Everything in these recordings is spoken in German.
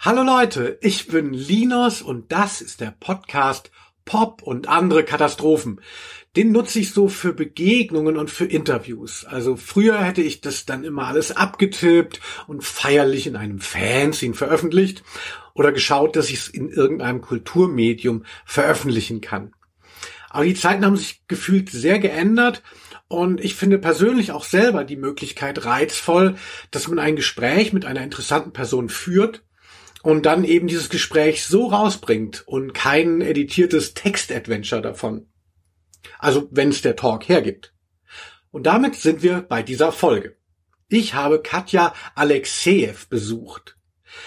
Hallo Leute, ich bin Linus und das ist der Podcast Pop und andere Katastrophen. Den nutze ich so für Begegnungen und für Interviews. Also früher hätte ich das dann immer alles abgetippt und feierlich in einem Fanzine veröffentlicht oder geschaut, dass ich es in irgendeinem Kulturmedium veröffentlichen kann. Aber die Zeiten haben sich gefühlt sehr geändert und ich finde persönlich auch selber die Möglichkeit reizvoll, dass man ein Gespräch mit einer interessanten Person führt und dann eben dieses Gespräch so rausbringt und kein editiertes Text-Adventure davon. Also wenn es der Talk hergibt. Und damit sind wir bei dieser Folge. Ich habe Katja Alexejew besucht.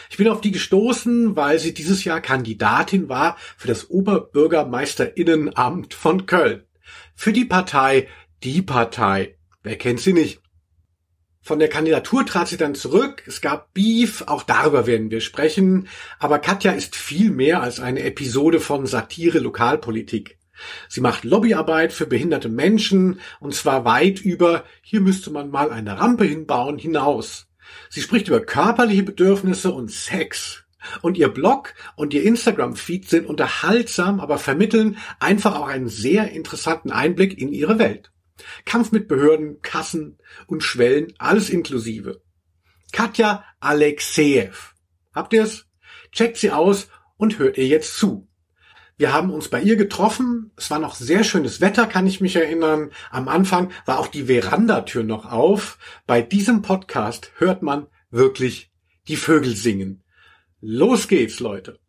Ich bin auf die gestoßen, weil sie dieses Jahr Kandidatin war für das Oberbürgermeisterinnenamt von Köln. Für die Partei Die Partei. Wer kennt sie nicht? Von der Kandidatur trat sie dann zurück. Es gab Beef, auch darüber werden wir sprechen. Aber Katja ist viel mehr als eine Episode von Satire Lokalpolitik. Sie macht Lobbyarbeit für behinderte Menschen und zwar weit über, hier müsste man mal eine Rampe hinbauen, hinaus. Sie spricht über körperliche Bedürfnisse und Sex. Und ihr Blog und ihr Instagram-Feed sind unterhaltsam, aber vermitteln einfach auch einen sehr interessanten Einblick in ihre Welt. Kampf mit Behörden, Kassen und Schwellen, alles inklusive. Katja Alexejew. Habt ihr's? Checkt sie aus und hört ihr jetzt zu. Wir haben uns bei ihr getroffen. Es war noch sehr schönes Wetter, kann ich mich erinnern. Am Anfang war auch die Verandatür noch auf. Bei diesem Podcast hört man wirklich die Vögel singen. Los geht's, Leute.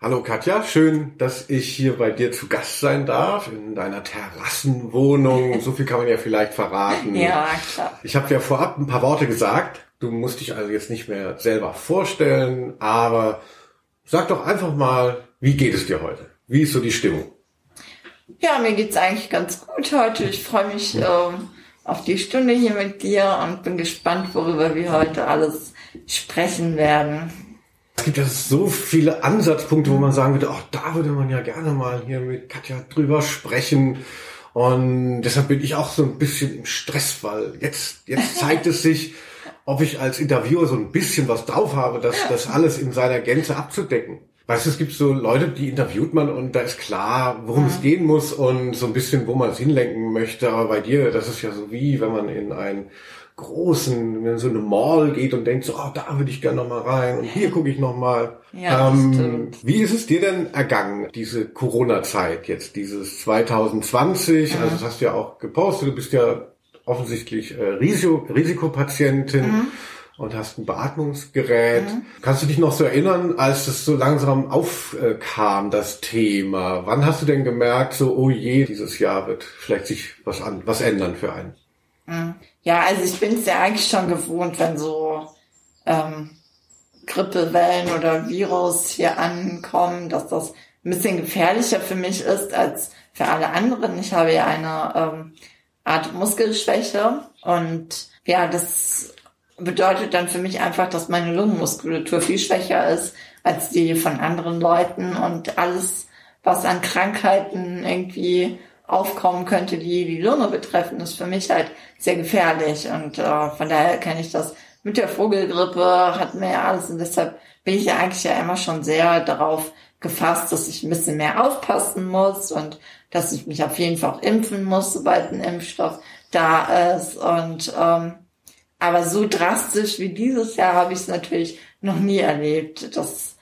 Hallo Katja, schön, dass ich hier bei dir zu Gast sein darf, in deiner Terrassenwohnung. So viel kann man ja vielleicht verraten. Ja, klar. Ich habe ja vorab ein paar Worte gesagt. Du musst dich also jetzt nicht mehr selber vorstellen, aber sag doch einfach mal, wie geht es dir heute? Wie ist so die Stimmung? Ja, mir geht's eigentlich ganz gut heute. Ich freue mich ähm, auf die Stunde hier mit dir und bin gespannt, worüber wir heute alles sprechen werden. Es gibt ja so viele Ansatzpunkte, wo man sagen würde, ach, da würde man ja gerne mal hier mit Katja drüber sprechen. Und deshalb bin ich auch so ein bisschen im Stress, weil jetzt, jetzt zeigt es sich, ob ich als Interviewer so ein bisschen was drauf habe, das, das alles in seiner Gänze abzudecken. Weißt du, es gibt so Leute, die interviewt man und da ist klar, worum ja. es gehen muss und so ein bisschen, wo man es hinlenken möchte. Aber bei dir, das ist ja so wie, wenn man in ein großen, wenn so eine Mall geht und denkt so, oh, da würde ich gerne noch mal rein und hier gucke ich noch mal. Ja, ähm, wie ist es dir denn ergangen, diese Corona-Zeit jetzt, dieses 2020? Mhm. Also das hast du ja auch gepostet, du bist ja offensichtlich äh, Risiko, Risikopatientin. Mhm. Und hast ein Beatmungsgerät. Mhm. Kannst du dich noch so erinnern, als es so langsam aufkam, das Thema? Wann hast du denn gemerkt, so, oh je, dieses Jahr wird vielleicht sich was an, was ändern für einen? Mhm. Ja, also ich bin es ja eigentlich schon gewohnt, wenn so ähm, Grippewellen oder Virus hier ankommen, dass das ein bisschen gefährlicher für mich ist als für alle anderen. Ich habe ja eine ähm, Art Muskelschwäche und ja, das bedeutet dann für mich einfach, dass meine Lungenmuskulatur viel schwächer ist als die von anderen Leuten und alles, was an Krankheiten irgendwie aufkommen könnte, die die Lunge betreffen, ist für mich halt sehr gefährlich. Und äh, von daher kenne ich das mit der Vogelgrippe, hatten wir ja alles. Und deshalb bin ich ja eigentlich ja immer schon sehr darauf gefasst, dass ich ein bisschen mehr aufpassen muss und dass ich mich auf jeden Fall auch impfen muss, sobald ein Impfstoff da ist. Und ähm, aber so drastisch wie dieses Jahr habe ich es natürlich noch nie erlebt. Das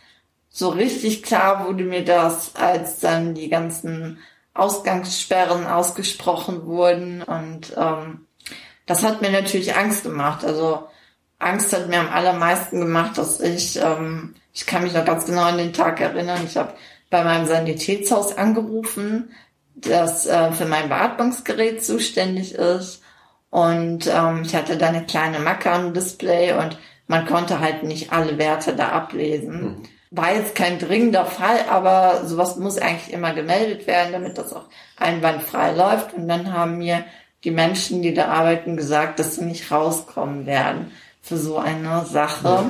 so richtig klar wurde mir das, als dann die ganzen Ausgangssperren ausgesprochen wurden. Und ähm, das hat mir natürlich Angst gemacht. Also Angst hat mir am allermeisten gemacht, dass ich, ähm, ich kann mich noch ganz genau an den Tag erinnern, ich habe bei meinem Sanitätshaus angerufen, das äh, für mein Beatmungsgerät zuständig ist. Und ähm, ich hatte da eine kleine Macke am Display und man konnte halt nicht alle Werte da ablesen. Mhm war jetzt kein dringender Fall, aber sowas muss eigentlich immer gemeldet werden, damit das auch einwandfrei läuft. Und dann haben mir die Menschen, die da arbeiten, gesagt, dass sie nicht rauskommen werden für so eine Sache,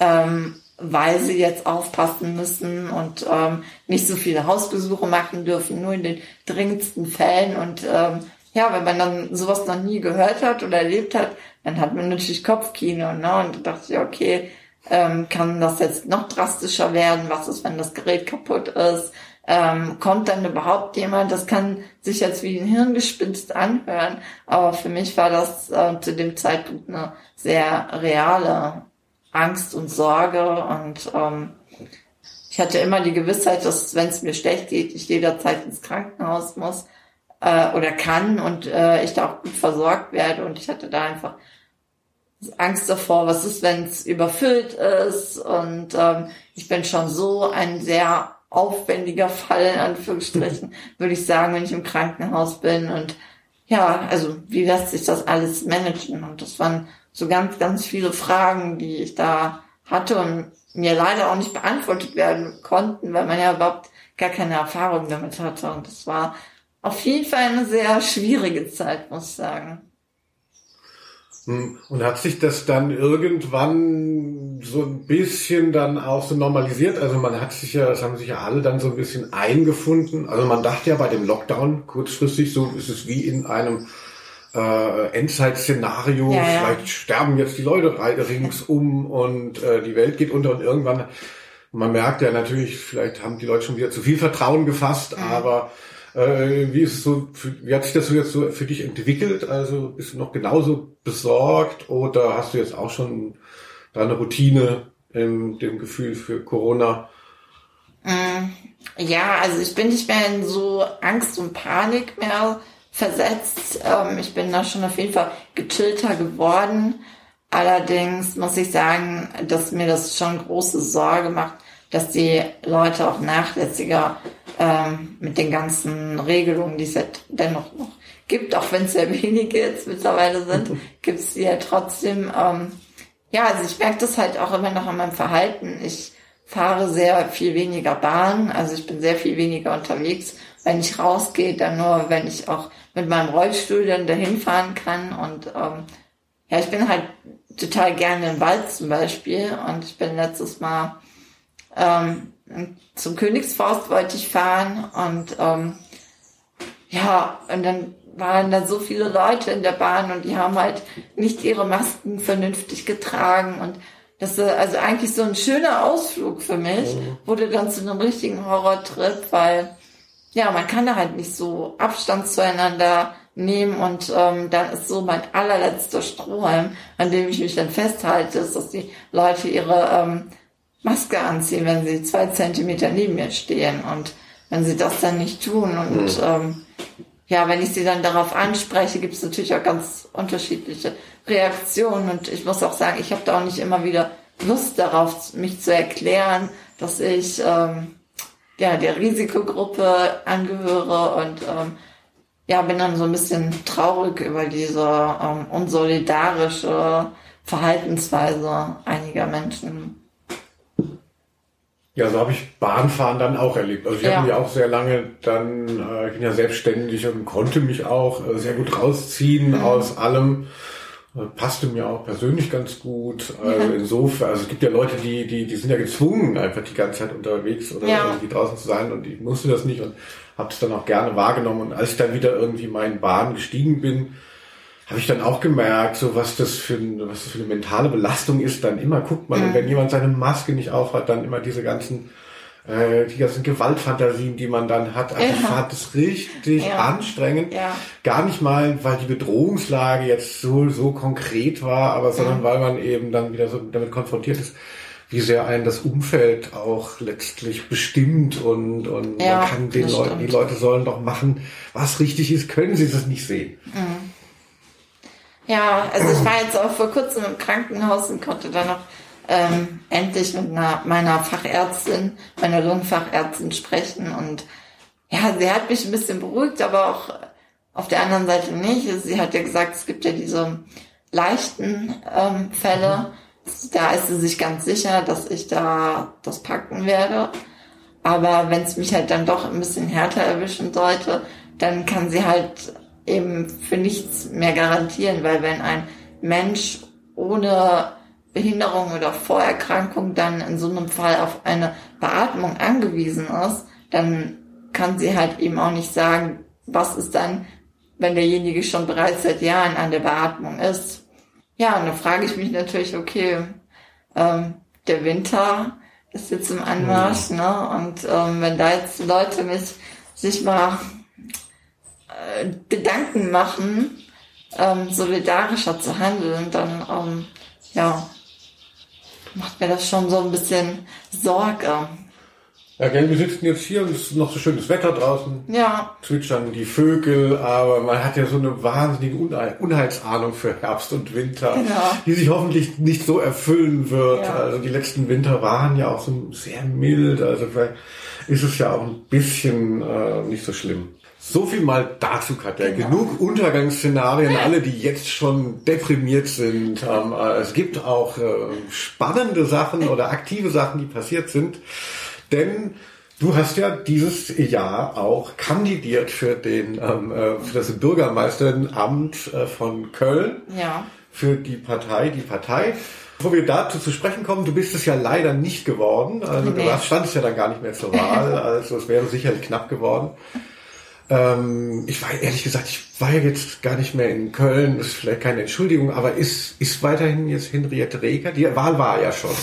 ja. ähm, weil sie jetzt aufpassen müssen und ähm, nicht so viele Hausbesuche machen dürfen, nur in den dringendsten Fällen. Und ähm, ja, wenn man dann sowas noch nie gehört hat oder erlebt hat, dann hat man natürlich Kopfkino. Ne? Und da dachte ich, okay, Ähm, kann das jetzt noch drastischer werden? Was ist, wenn das Gerät kaputt ist? Ähm, kommt dann überhaupt jemand? Das kann sich jetzt wie ein Hirngespinst anhören, aber für mich war das äh, zu dem Zeitpunkt eine sehr reale Angst und Sorge und ähm, ich hatte immer die Gewissheit, dass wenn es mir schlecht geht, ich jederzeit ins Krankenhaus muss äh, oder kann und äh, ich da auch gut versorgt werde. Und ich hatte da einfach Angst davor, was ist, wenn es überfüllt ist. Und ähm, ich bin schon so ein sehr aufwendiger Fall in Anführungsstrichen, würde ich sagen, wenn ich im Krankenhaus bin. Und ja, also wie lässt sich das alles managen? Und das waren so ganz, ganz viele Fragen, die ich da hatte und mir leider auch nicht beantwortet werden konnten, weil man ja überhaupt gar keine Erfahrung damit hatte. Und das war auf jeden Fall eine sehr schwierige Zeit, muss ich sagen. Hm. Und hat sich das dann irgendwann so ein bisschen dann auch so normalisiert? Also man hat sich ja, das haben sich ja alle dann so ein bisschen eingefunden. Also man dachte ja bei dem Lockdown kurzfristig, so ist es wie in einem äh, Endzeit-Szenario, ja, ja. vielleicht sterben jetzt die Leute ringsum und äh, die Welt geht unter und irgendwann, man merkt ja natürlich, vielleicht haben die Leute schon wieder zu viel Vertrauen gefasst, mhm. aber äh, wie ist es so, wie hat sich das so jetzt so für dich entwickelt? Also bist du noch genauso besorgt oder hast du jetzt auch schon deine Routine in dem Gefühl für Corona? Mm, ja, also ich bin nicht mehr in so Angst und Panik mehr versetzt. Ähm, ich bin da schon auf jeden Fall gechillter geworden. Allerdings muss ich sagen, dass mir das schon große Sorge macht, dass die Leute auch nachlässiger ähm, mit den ganzen Regelungen, die es ja dennoch noch gibt, auch wenn es sehr wenige jetzt mittlerweile sind, gibt es die ja trotzdem. Ähm, ja, also ich merke das halt auch immer noch an meinem Verhalten. Ich fahre sehr viel weniger Bahn, also ich bin sehr viel weniger unterwegs. Wenn ich rausgehe, dann nur, wenn ich auch mit meinem Rollstuhl dann dahin fahren kann. Und ähm, ja, ich bin halt total gerne im Wald zum Beispiel. Und ich bin letztes Mal ähm, zum Königsforst wollte ich fahren und ähm, ja, und dann waren da so viele Leute in der Bahn und die haben halt nicht ihre Masken vernünftig getragen und das ist also eigentlich so ein schöner Ausflug für mich, mhm. wurde dann zu einem richtigen Horrortrip, weil ja, man kann da halt nicht so Abstand zueinander nehmen und ähm, dann ist so mein allerletzter Strohhalm, an dem ich mich dann festhalte, ist, dass die Leute ihre ähm, Maske anziehen, wenn sie zwei Zentimeter neben mir stehen. Und wenn sie das dann nicht tun und mhm. ähm, ja, wenn ich sie dann darauf anspreche, gibt es natürlich auch ganz unterschiedliche Reaktionen. Und ich muss auch sagen, ich habe da auch nicht immer wieder Lust darauf, mich zu erklären, dass ich ähm, ja der Risikogruppe angehöre und ähm, ja, bin dann so ein bisschen traurig über diese ähm, unsolidarische Verhaltensweise einiger Menschen. Ja, so habe ich Bahnfahren dann auch erlebt. Also ich ja. habe mich auch sehr lange dann, äh, ich bin ja selbstständig und konnte mich auch äh, sehr gut rausziehen mhm. aus allem. Äh, passte mir auch persönlich ganz gut. Also ja. insofern, also es gibt ja Leute, die, die, die sind ja gezwungen, einfach die ganze Zeit unterwegs oder ja. irgendwie draußen zu sein und ich musste das nicht und habe es dann auch gerne wahrgenommen. Und als ich dann wieder irgendwie meinen Bahn gestiegen bin, habe ich dann auch gemerkt, so was das für was das für eine mentale Belastung ist. Dann immer guckt man, mhm. wenn jemand seine Maske nicht aufhat, dann immer diese ganzen äh, die ganzen Gewaltfantasien, die man dann hat. Also ja. ich fand das richtig ja. anstrengend. Ja. Gar nicht mal, weil die Bedrohungslage jetzt so so konkret war, aber sondern mhm. weil man eben dann wieder so damit konfrontiert ist, wie sehr einen das Umfeld auch letztlich bestimmt und, und ja, man kann den Leuten, die Leute sollen doch machen, was richtig ist, können sie das nicht sehen. Mhm. Ja, also ich war jetzt auch vor kurzem im Krankenhaus und konnte dann noch ähm, endlich mit einer, meiner Fachärztin, meiner Lungenfachärztin sprechen und ja, sie hat mich ein bisschen beruhigt, aber auch auf der anderen Seite nicht. Sie hat ja gesagt, es gibt ja diese leichten ähm, Fälle. Da ist sie sich ganz sicher, dass ich da das packen werde. Aber wenn es mich halt dann doch ein bisschen härter erwischen sollte, dann kann sie halt eben für nichts mehr garantieren, weil wenn ein Mensch ohne Behinderung oder Vorerkrankung dann in so einem Fall auf eine Beatmung angewiesen ist, dann kann sie halt eben auch nicht sagen, was ist dann, wenn derjenige schon bereits seit Jahren an der Beatmung ist. Ja, und dann frage ich mich natürlich, okay, ähm, der Winter ist jetzt im Anmarsch, mhm. ne? Und ähm, wenn da jetzt Leute mich sich mal äh, Gedanken machen, ähm, solidarischer zu handeln, dann ähm, ja, macht mir das schon so ein bisschen Sorge. Ja, gell, wir sitzen jetzt hier und es ist noch so schönes Wetter draußen. Ja. Zwitschern die Vögel, aber man hat ja so eine wahnsinnige Unheilsahnung für Herbst und Winter, genau. die sich hoffentlich nicht so erfüllen wird. Ja. Also die letzten Winter waren ja auch so sehr mild, also vielleicht ist es ja auch ein bisschen äh, nicht so schlimm. So viel mal dazu, Katja. Genau. Genug Untergangsszenarien, alle, die jetzt schon deprimiert sind. Ähm, äh, es gibt auch äh, spannende Sachen oder aktive Sachen, die passiert sind. Denn du hast ja dieses Jahr auch kandidiert für den ähm, äh, für das Bürgermeisteramt äh, von Köln. Ja. Für die Partei, die Partei. Bevor wir dazu zu sprechen kommen, du bist es ja leider nicht geworden. Also nee. du standest ja dann gar nicht mehr zur Wahl. Also es wäre sicherlich knapp geworden. Ähm, ich war ehrlich gesagt, ich war ja jetzt gar nicht mehr in Köln. Das ist vielleicht keine Entschuldigung, aber ist, ist weiterhin jetzt Henriette Reker? Die Wahl war ja schon.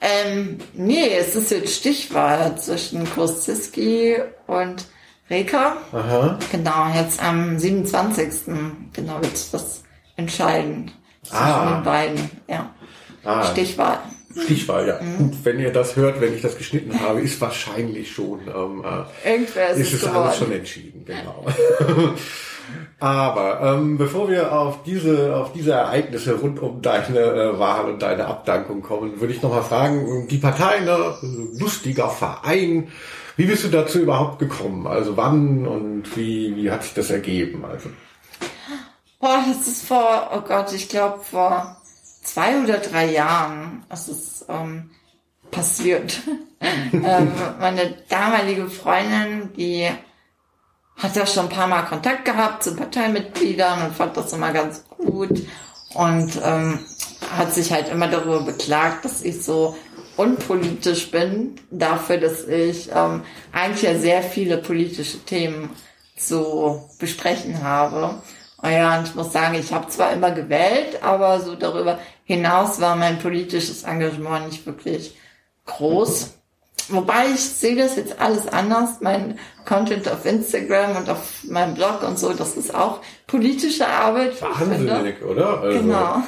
Ähm, nee, es ist jetzt Stichwahl zwischen Kosziski und Reker. Aha. Genau, jetzt am 27. genau wird das entscheiden. Zwischen ah. den beiden, ja. Ah. Stichwahl. Stichwahl, ja. Mhm. Gut, wenn ihr das hört, wenn ich das geschnitten habe, ist wahrscheinlich schon, ähm, äh, Irgendwer ist, ist es alles schon entschieden, genau. Aber ähm, bevor wir auf diese, auf diese Ereignisse rund um deine äh, Wahl und deine Abdankung kommen, würde ich nochmal fragen, die Partei, ne, lustiger Verein, wie bist du dazu überhaupt gekommen? Also wann und wie, wie hat sich das ergeben? Also Boah, das ist vor, oh Gott, ich glaube vor zwei oder drei Jahren. Das ist ähm, passiert. ähm, meine damalige Freundin, die hat ja schon ein paar Mal Kontakt gehabt zu Parteimitgliedern und fand das immer ganz gut und ähm, hat sich halt immer darüber beklagt, dass ich so unpolitisch bin, dafür, dass ich ähm, eigentlich ja sehr viele politische Themen zu besprechen habe. Und ja, und ich muss sagen, ich habe zwar immer gewählt, aber so darüber hinaus war mein politisches Engagement nicht wirklich groß. Wobei ich sehe das jetzt alles anders. Mein Content auf Instagram und auf meinem Blog und so, das ist auch politische Arbeit. Wahnsinnig, oder? Also. Genau.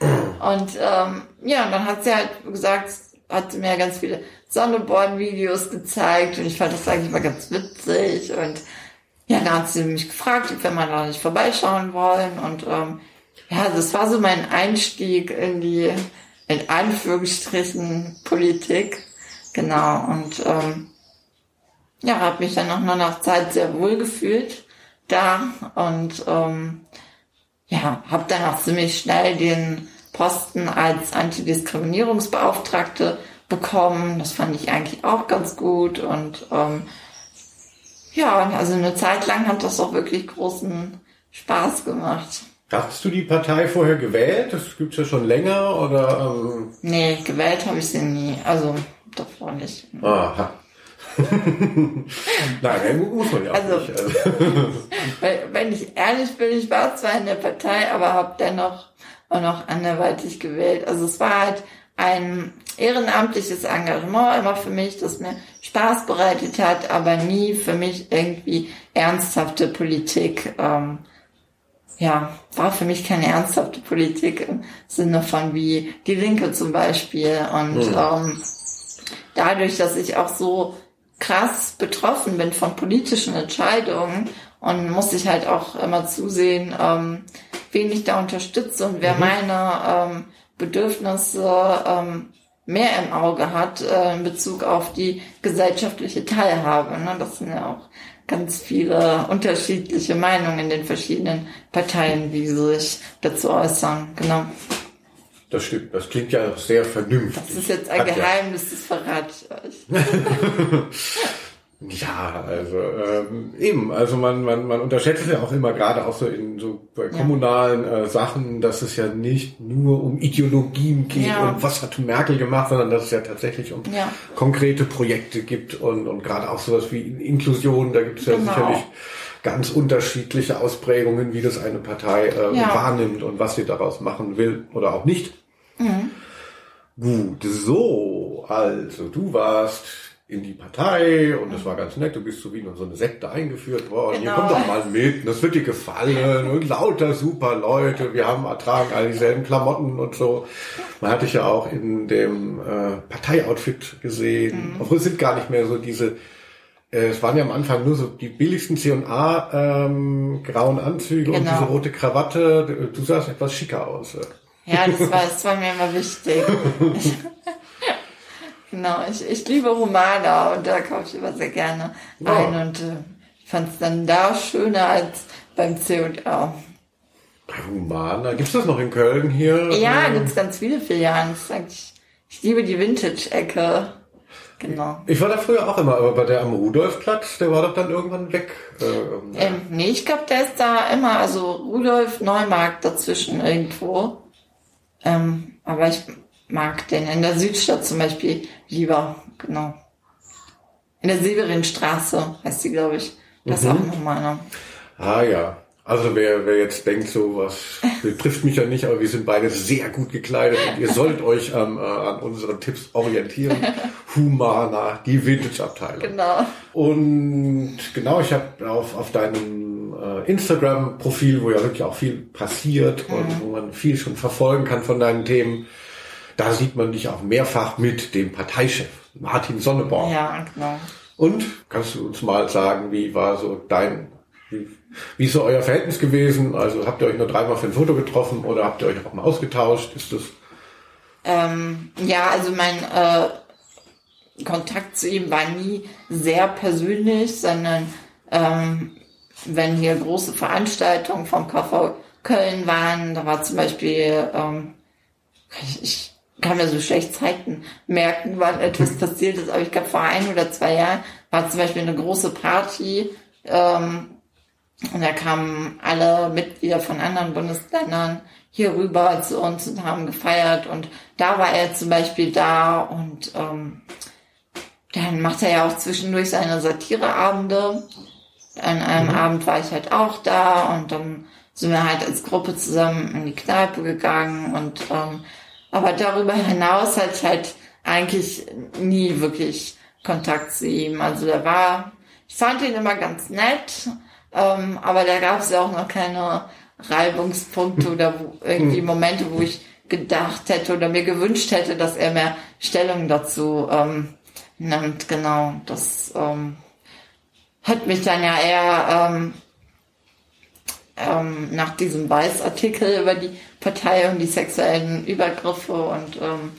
Und ähm, ja, und dann hat sie halt gesagt, hat sie mir ganz viele Sonneborn-Videos gezeigt und ich fand das eigentlich mal ganz witzig und ja, dann hat sie mich gefragt, ob wir mal da nicht vorbeischauen wollen und ähm, ja, das war so mein Einstieg in die, in Anführungsstrichen, Politik. Genau, und ähm, ja, habe mich dann nach einer Zeit sehr wohl gefühlt da und ähm, ja, habe dann auch ziemlich schnell den Posten als Antidiskriminierungsbeauftragte bekommen. Das fand ich eigentlich auch ganz gut und ähm, ja, also eine Zeit lang hat das auch wirklich großen Spaß gemacht. Hast du die Partei vorher gewählt? Das gibt's ja schon länger oder? Ähm nee, gewählt habe ich sie nie. Also davor nicht. Aha. Nein, muss man ja also, nicht. Also. wenn ich ehrlich bin, ich war zwar in der Partei, aber habe dennoch auch noch anderweitig gewählt. Also es war halt ein ehrenamtliches Engagement immer für mich, das mir Spaß bereitet hat, aber nie für mich irgendwie ernsthafte Politik. Ähm, ja, war für mich keine ernsthafte Politik im Sinne von wie die Linke zum Beispiel. Und mhm. ähm, dadurch, dass ich auch so krass betroffen bin von politischen Entscheidungen und muss ich halt auch immer zusehen, ähm, wen ich da unterstütze und wer mhm. meine ähm, Bedürfnisse ähm, mehr im Auge hat äh, in Bezug auf die gesellschaftliche Teilhabe. Ne? Das sind ja auch ganz viele unterschiedliche Meinungen in den verschiedenen Parteien, wie sie sich dazu äußern. Genau. Das stimmt, das klingt ja sehr vernünftig. Das ist jetzt ein Hat Geheimnis, ja. das verrate ich euch. Ja, also ähm, eben, also man, man, man unterschätzt ja auch immer gerade auch so in so bei kommunalen äh, Sachen, dass es ja nicht nur um Ideologien geht ja. und was hat Merkel gemacht, sondern dass es ja tatsächlich um ja. konkrete Projekte gibt und, und gerade auch sowas wie Inklusion, da gibt es ja genau. sicherlich ganz unterschiedliche Ausprägungen, wie das eine Partei äh, ja. wahrnimmt und was sie daraus machen will oder auch nicht. Mhm. Gut, so, also du warst in die Partei und das war ganz nett, du bist so wie in so eine Sekte eingeführt worden. Hier Genau. komm doch mal mit, das wird dir gefallen und lauter super Leute, wir haben ertragen all dieselben Klamotten und so. Man hat dich ja auch in dem äh, Parteioutfit gesehen, Mhm. obwohl es sind gar nicht mehr so diese äh, es waren ja am Anfang nur so die billigsten C&A ähm, grauen Anzüge und Genau. diese rote Krawatte. Du, du sahst etwas schicker aus. äh. Ja, das war, das war mir immer wichtig. genau, ich, ich liebe Humana und da kaufe ich immer sehr gerne Ja. ein und äh, fand es dann da schöner als beim C&A. Humana. Gibt's das noch in Köln hier? Ja, Ähm, gibt's ganz viele Filialen. Eigentlich, ich liebe die Vintage-Ecke. Genau. Ich war da früher auch immer, aber bei der am Rudolfplatz, der war doch dann irgendwann weg. Äh, Ähm, nee, ich glaube, der ist da immer, also Rudolf Neumarkt dazwischen irgendwo. Ähm, aber ich mag den in der Südstadt zum Beispiel lieber, genau. In der Severinstraße heißt die, glaube ich. Das ist auch nochmal eine. ah ja. Also wer, wer jetzt denkt, so was betrifft mich ja nicht, aber wir sind beide sehr gut gekleidet und ihr sollt euch ähm, äh, an unseren Tipps orientieren. Humana, die Vintage-Abteilung. Genau. Und genau, ich habe auf, auf deinem äh, Instagram-Profil, wo ja wirklich auch viel passiert und wo man viel schon verfolgen kann von deinen Themen, da sieht man dich auch mehrfach mit dem Parteichef Martin Sonneborn. Ja, genau. Und kannst du uns mal sagen, wie war so dein, wie, wie ist so euer Verhältnis gewesen? Also habt ihr euch nur dreimal für ein Foto getroffen oder habt ihr euch auch mal ausgetauscht? Ist das Ähm, ja, also mein äh, Kontakt zu ihm war nie sehr persönlich, sondern ähm, wenn hier große Veranstaltungen vom KV Köln waren, da war zum Beispiel, ähm, ich, ich kann mir so schlecht Zeiten merken, wann etwas passiert ist, aber ich glaube vor ein oder zwei Jahren war zum Beispiel eine große Party ähm, und da kamen alle Mitglieder von anderen Bundesländern hier rüber zu uns und haben gefeiert. Und da war er zum Beispiel da und ähm, dann macht er ja auch zwischendurch seine Satireabende. An einem Abend war ich halt auch da und dann sind wir halt als Gruppe zusammen in die Kneipe gegangen und ähm, aber darüber hinaus hatte ich halt eigentlich nie wirklich Kontakt zu ihm. Also der war, ich fand ihn immer ganz nett, ähm, aber da gab es ja auch noch keine Reibungspunkte oder wo, irgendwie Momente, wo ich gedacht hätte oder mir gewünscht hätte, dass er mehr Stellung dazu ähm, nimmt. Genau, das ähm, hat mich dann ja eher ähm, ähm, nach diesem Weißartikel über die Partei und die sexuellen Übergriffe und ähm,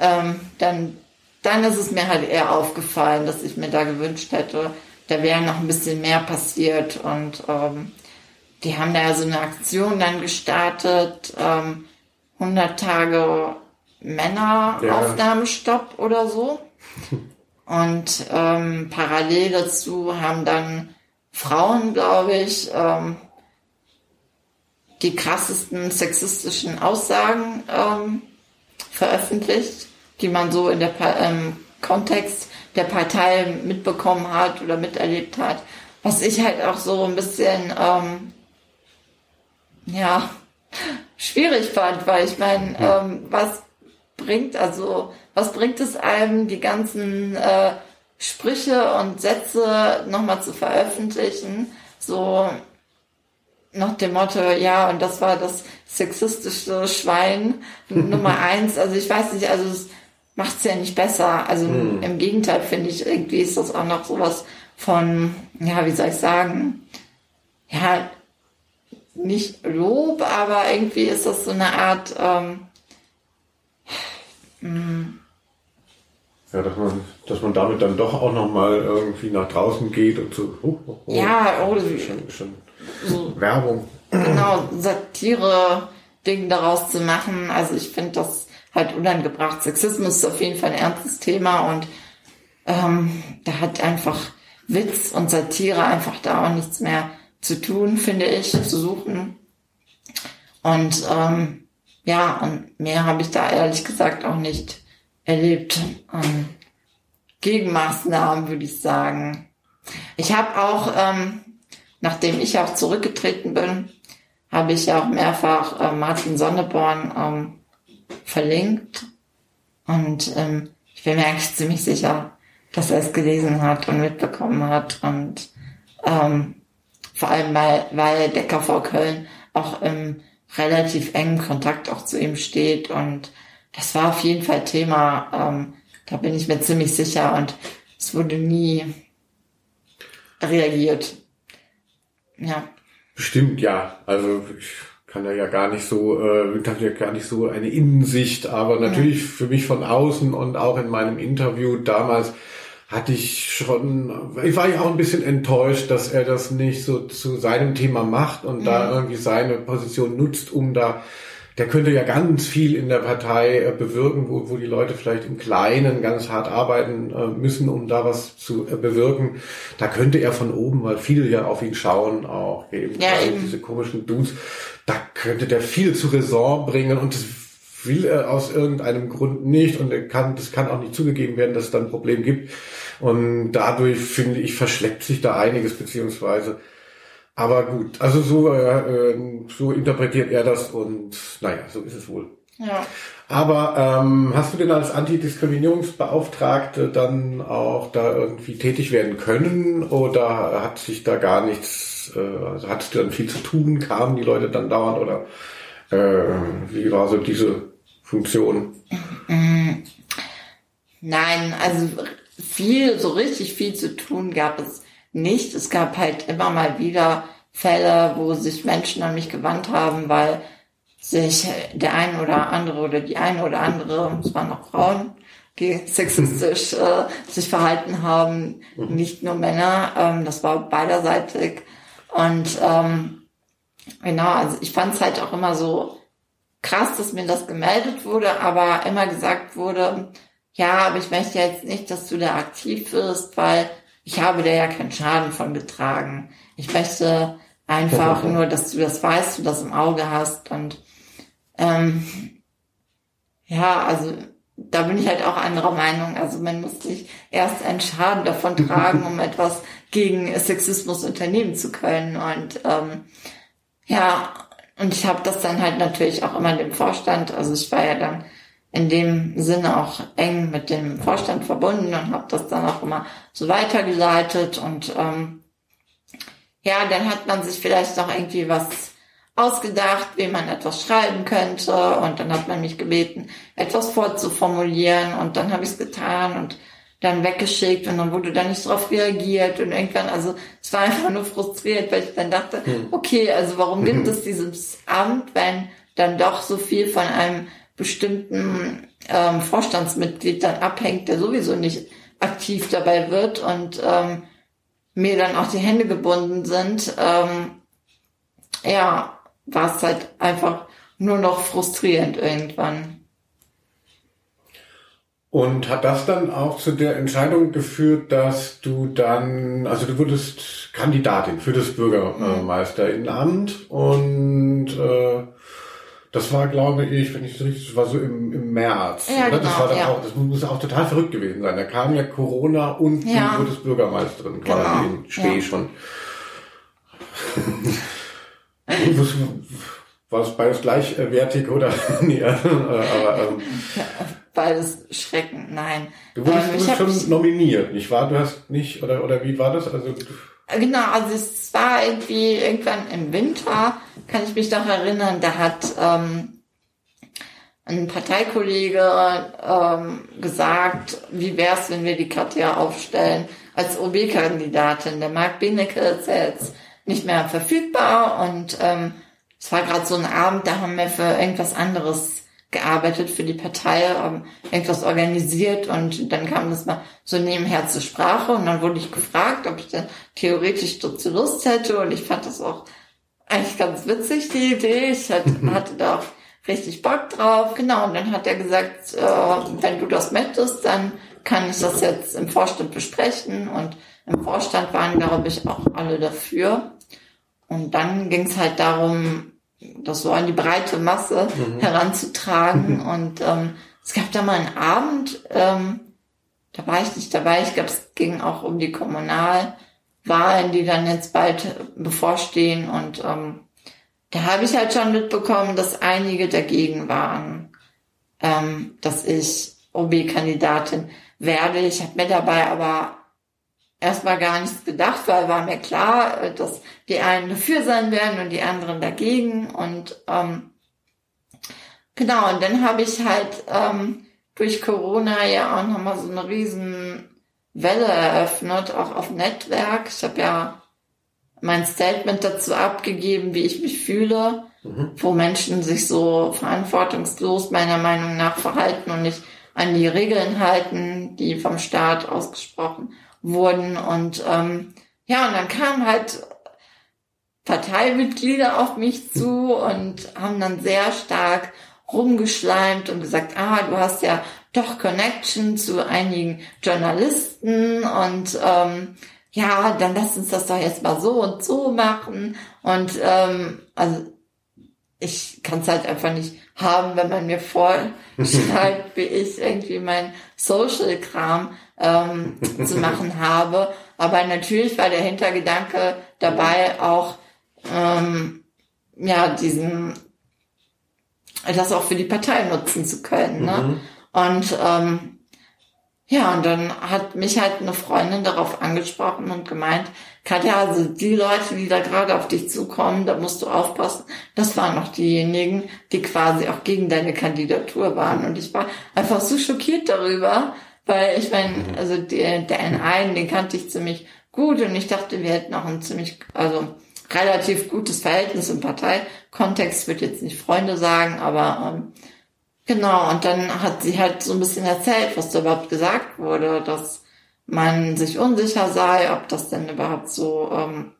ähm, dann, dann ist es mir halt eher aufgefallen, dass ich mir da gewünscht hätte, da wäre noch ein bisschen mehr passiert und ähm, die haben da ja so eine Aktion dann gestartet, ähm, 100 Tage Männeraufnahmestopp oder so. Und ähm, parallel dazu haben dann Frauen, glaube ich, ähm, die krassesten sexistischen Aussagen ähm, veröffentlicht, die man so in der im Kontext der Partei mitbekommen hat oder miterlebt hat. Was ich halt auch so ein bisschen ähm, ja schwierig fand, weil ich meine, ähm, was bringt also was bringt es einem, die ganzen äh, Sprüche und Sätze nochmal zu veröffentlichen, so nach dem Motto, ja, und das war das sexistische Schwein Nummer eins. Also ich weiß nicht, also es macht's ja nicht besser. Also im Gegenteil finde ich, irgendwie ist das auch noch sowas von, ja, wie soll ich sagen, ja, nicht Lob, aber irgendwie ist das so eine Art, ähm, Ja, dass man, dass man damit dann doch auch nochmal irgendwie nach draußen geht und so. Oh, oh, oh. Ja, oh, schon, schon so Werbung. genau, Satire-Ding daraus zu machen. Also ich finde das halt unangebracht. Sexismus ist auf jeden Fall ein ernstes Thema und ähm, da hat einfach Witz und Satire einfach da auch nichts mehr zu tun, finde ich, zu suchen. Und ähm, ja, und mehr habe ich da ehrlich gesagt auch nicht erlebt. Ähm, Gegenmaßnahmen würde ich sagen. Ich habe auch, ähm, nachdem ich auch zurückgetreten bin, habe ich auch mehrfach äh, Martin Sonneborn ähm, verlinkt. Und ähm, ich bin mir eigentlich ziemlich sicher, dass er es gelesen hat und mitbekommen hat. Und ähm, vor allem, weil, weil der KV Köln auch im relativ engen Kontakt auch zu ihm steht. Und das war auf jeden Fall Thema. Ähm, da bin ich mir ziemlich sicher. Und es wurde nie reagiert. Ja. Bestimmt, ja. Also ich kann da ja gar nicht so, äh, kann ja gar nicht so eine Innensicht, aber natürlich ja. für mich von außen und auch in meinem Interview damals hatte ich schon, ich war ja auch ein bisschen enttäuscht, dass er das nicht so zu seinem Thema macht und mhm. da irgendwie seine Position nutzt, um da der könnte ja ganz viel in der Partei äh, bewirken, wo, wo die Leute vielleicht im Kleinen ganz hart arbeiten äh, müssen, um da was zu äh, bewirken. Da könnte er von oben, weil viele ja auf ihn schauen, auch eben, ja, eben. diese komischen Dudes, da könnte der viel zu Raison bringen und das will er aus irgendeinem Grund nicht und er kann, das kann auch nicht zugegeben werden, dass es da ein Problem gibt. Und dadurch, finde ich, verschleppt sich da einiges, beziehungsweise aber gut, also so, äh, so interpretiert er das und naja, so ist es wohl. Ja. Aber ähm, hast du denn als Antidiskriminierungsbeauftragte dann auch da irgendwie tätig werden können oder hat sich da gar nichts, äh, also hattest du dann viel zu tun, kamen die Leute dann dauernd oder äh, wie war so diese Funktion? Nein, also viel, so richtig viel zu tun gab es nicht. Es gab halt immer mal wieder Fälle, wo sich Menschen an mich gewandt haben, weil sich der ein oder andere oder die eine oder andere, es waren auch Frauen, die sexistisch äh, sich verhalten haben, mhm. nicht nur Männer, ähm, das war beiderseitig. Und ähm, genau, also ich fand es halt auch immer so krass, dass mir das gemeldet wurde, aber immer gesagt wurde, ja, aber ich möchte jetzt nicht, dass du da aktiv wirst, weil ich habe da ja keinen Schaden von getragen. Ich möchte einfach nur, dass du das weißt, du das im Auge hast und ähm, ja, also da bin ich halt auch anderer Meinung. Also man muss nicht erst einen Schaden davon tragen, um etwas gegen Sexismus unternehmen zu können. Und ähm, ja, und ich habe das dann halt natürlich auch immer dem Vorstand, also ich war ja dann in dem Sinne auch eng mit dem Vorstand verbunden und habe das dann auch immer so weitergeleitet und ähm, ja, dann hat man sich vielleicht noch irgendwie was ausgedacht, wie man etwas schreiben könnte und dann hat man mich gebeten, etwas vorzuformulieren und dann habe ich es getan und dann weggeschickt und dann wurde da nicht drauf reagiert und irgendwann, also es war einfach nur frustriert, weil ich dann dachte, hm. okay, also warum gibt es dieses Amt, wenn dann doch so viel von einem bestimmten ähm, Vorstandsmitglied dann abhängt, der sowieso nicht aktiv dabei wird und ähm, mir dann auch die Hände gebunden sind, ähm, ja, war es halt einfach nur noch frustrierend irgendwann. Und hat das dann auch zu der Entscheidung geführt, dass du dann, also du wurdest Kandidatin für das Bürgermeisterinnenamt und äh, das war, glaube ich, wenn ich es richtig, das war so im, im März. Ja, oder? Genau, das war dann ja. auch, das muss auch total verrückt gewesen sein. Da kam ja Corona und ja. du wurdest Bürgermeisterin quasi genau. in Spee ja. schon. war es beides gleichwertig oder? nee, äh, aber, ähm, beides Schrecken, nein. Du wurdest, ähm, schon nominiert, nicht wahr? Du hast nicht, oder, oder wie war das? Also, Genau, also es war irgendwie irgendwann im Winter, kann ich mich noch erinnern, da hat ähm, ein Parteikollege ähm, gesagt, wie wär's, wenn wir die Katja aufstellen als OB-Kandidatin. Der Marc Benecke ist ja jetzt nicht mehr verfügbar und ähm, es war gerade so ein Abend, da haben wir für irgendwas anderes gearbeitet für die Partei, ähm, irgendwas organisiert und dann kam das mal so nebenher zur Sprache und dann wurde ich gefragt, ob ich denn theoretisch dazu Lust hätte und ich fand das auch eigentlich ganz witzig, die Idee. Ich hatte, hatte da auch richtig Bock drauf. Genau, und dann hat er gesagt, äh, wenn du das möchtest, dann kann ich das jetzt im Vorstand besprechen und im Vorstand waren, glaube ich, auch alle dafür. Und dann ging es halt darum, das so an die breite Masse mhm. heranzutragen. Und ähm, es gab da mal einen Abend, ähm, da war ich nicht dabei. Ich glaube, es ging auch um die Kommunalwahlen, die dann jetzt bald bevorstehen. Und ähm, da habe ich halt schon mitbekommen, dass einige dagegen waren, ähm, dass ich OB-Kandidatin werde. Ich habe mir dabei aber erstmal gar nichts gedacht, weil war mir klar, äh, dass die einen dafür sein werden und die anderen dagegen. Und ähm, genau, und dann habe ich halt ähm, durch Corona ja auch nochmal so eine riesen Welle eröffnet, auch auf Netzwerk. Ich habe ja mein Statement dazu abgegeben, wie ich mich fühle, mhm. wo Menschen sich so verantwortungslos meiner Meinung nach verhalten und nicht an die Regeln halten, die vom Staat ausgesprochen wurden. Und ähm, ja, und dann kamen halt Parteimitglieder auf mich zu und haben dann sehr stark rumgeschleimt und gesagt, ah, du hast ja doch Connection zu einigen Journalisten und ähm, ja, dann lass uns das doch jetzt mal so und so machen. Und ähm, also ich kann es halt einfach nicht haben, wenn man mir vorschreibt, wie ich irgendwie mein Social-Kram ähm, zu machen habe. Aber natürlich war der Hintergedanke dabei auch, ähm, ja, diesen, das auch für die Partei nutzen zu können. Ne? Mhm. Und ähm, ja, und dann hat mich halt eine Freundin darauf angesprochen und gemeint, Katja, also die Leute, die da gerade auf dich zukommen, da musst du aufpassen. Das waren noch diejenigen, die quasi auch gegen deine Kandidatur waren. Und ich war einfach so schockiert darüber, weil ich meine, also der, der einen, den kannte ich ziemlich gut und ich dachte, wir hätten auch ein ziemlich, also relativ gutes Verhältnis im Parteikontext, würde jetzt nicht Freunde sagen, aber ähm, genau, und dann hat sie halt so ein bisschen erzählt, was da überhaupt gesagt wurde, dass man sich unsicher sei, ob das denn überhaupt so ähm,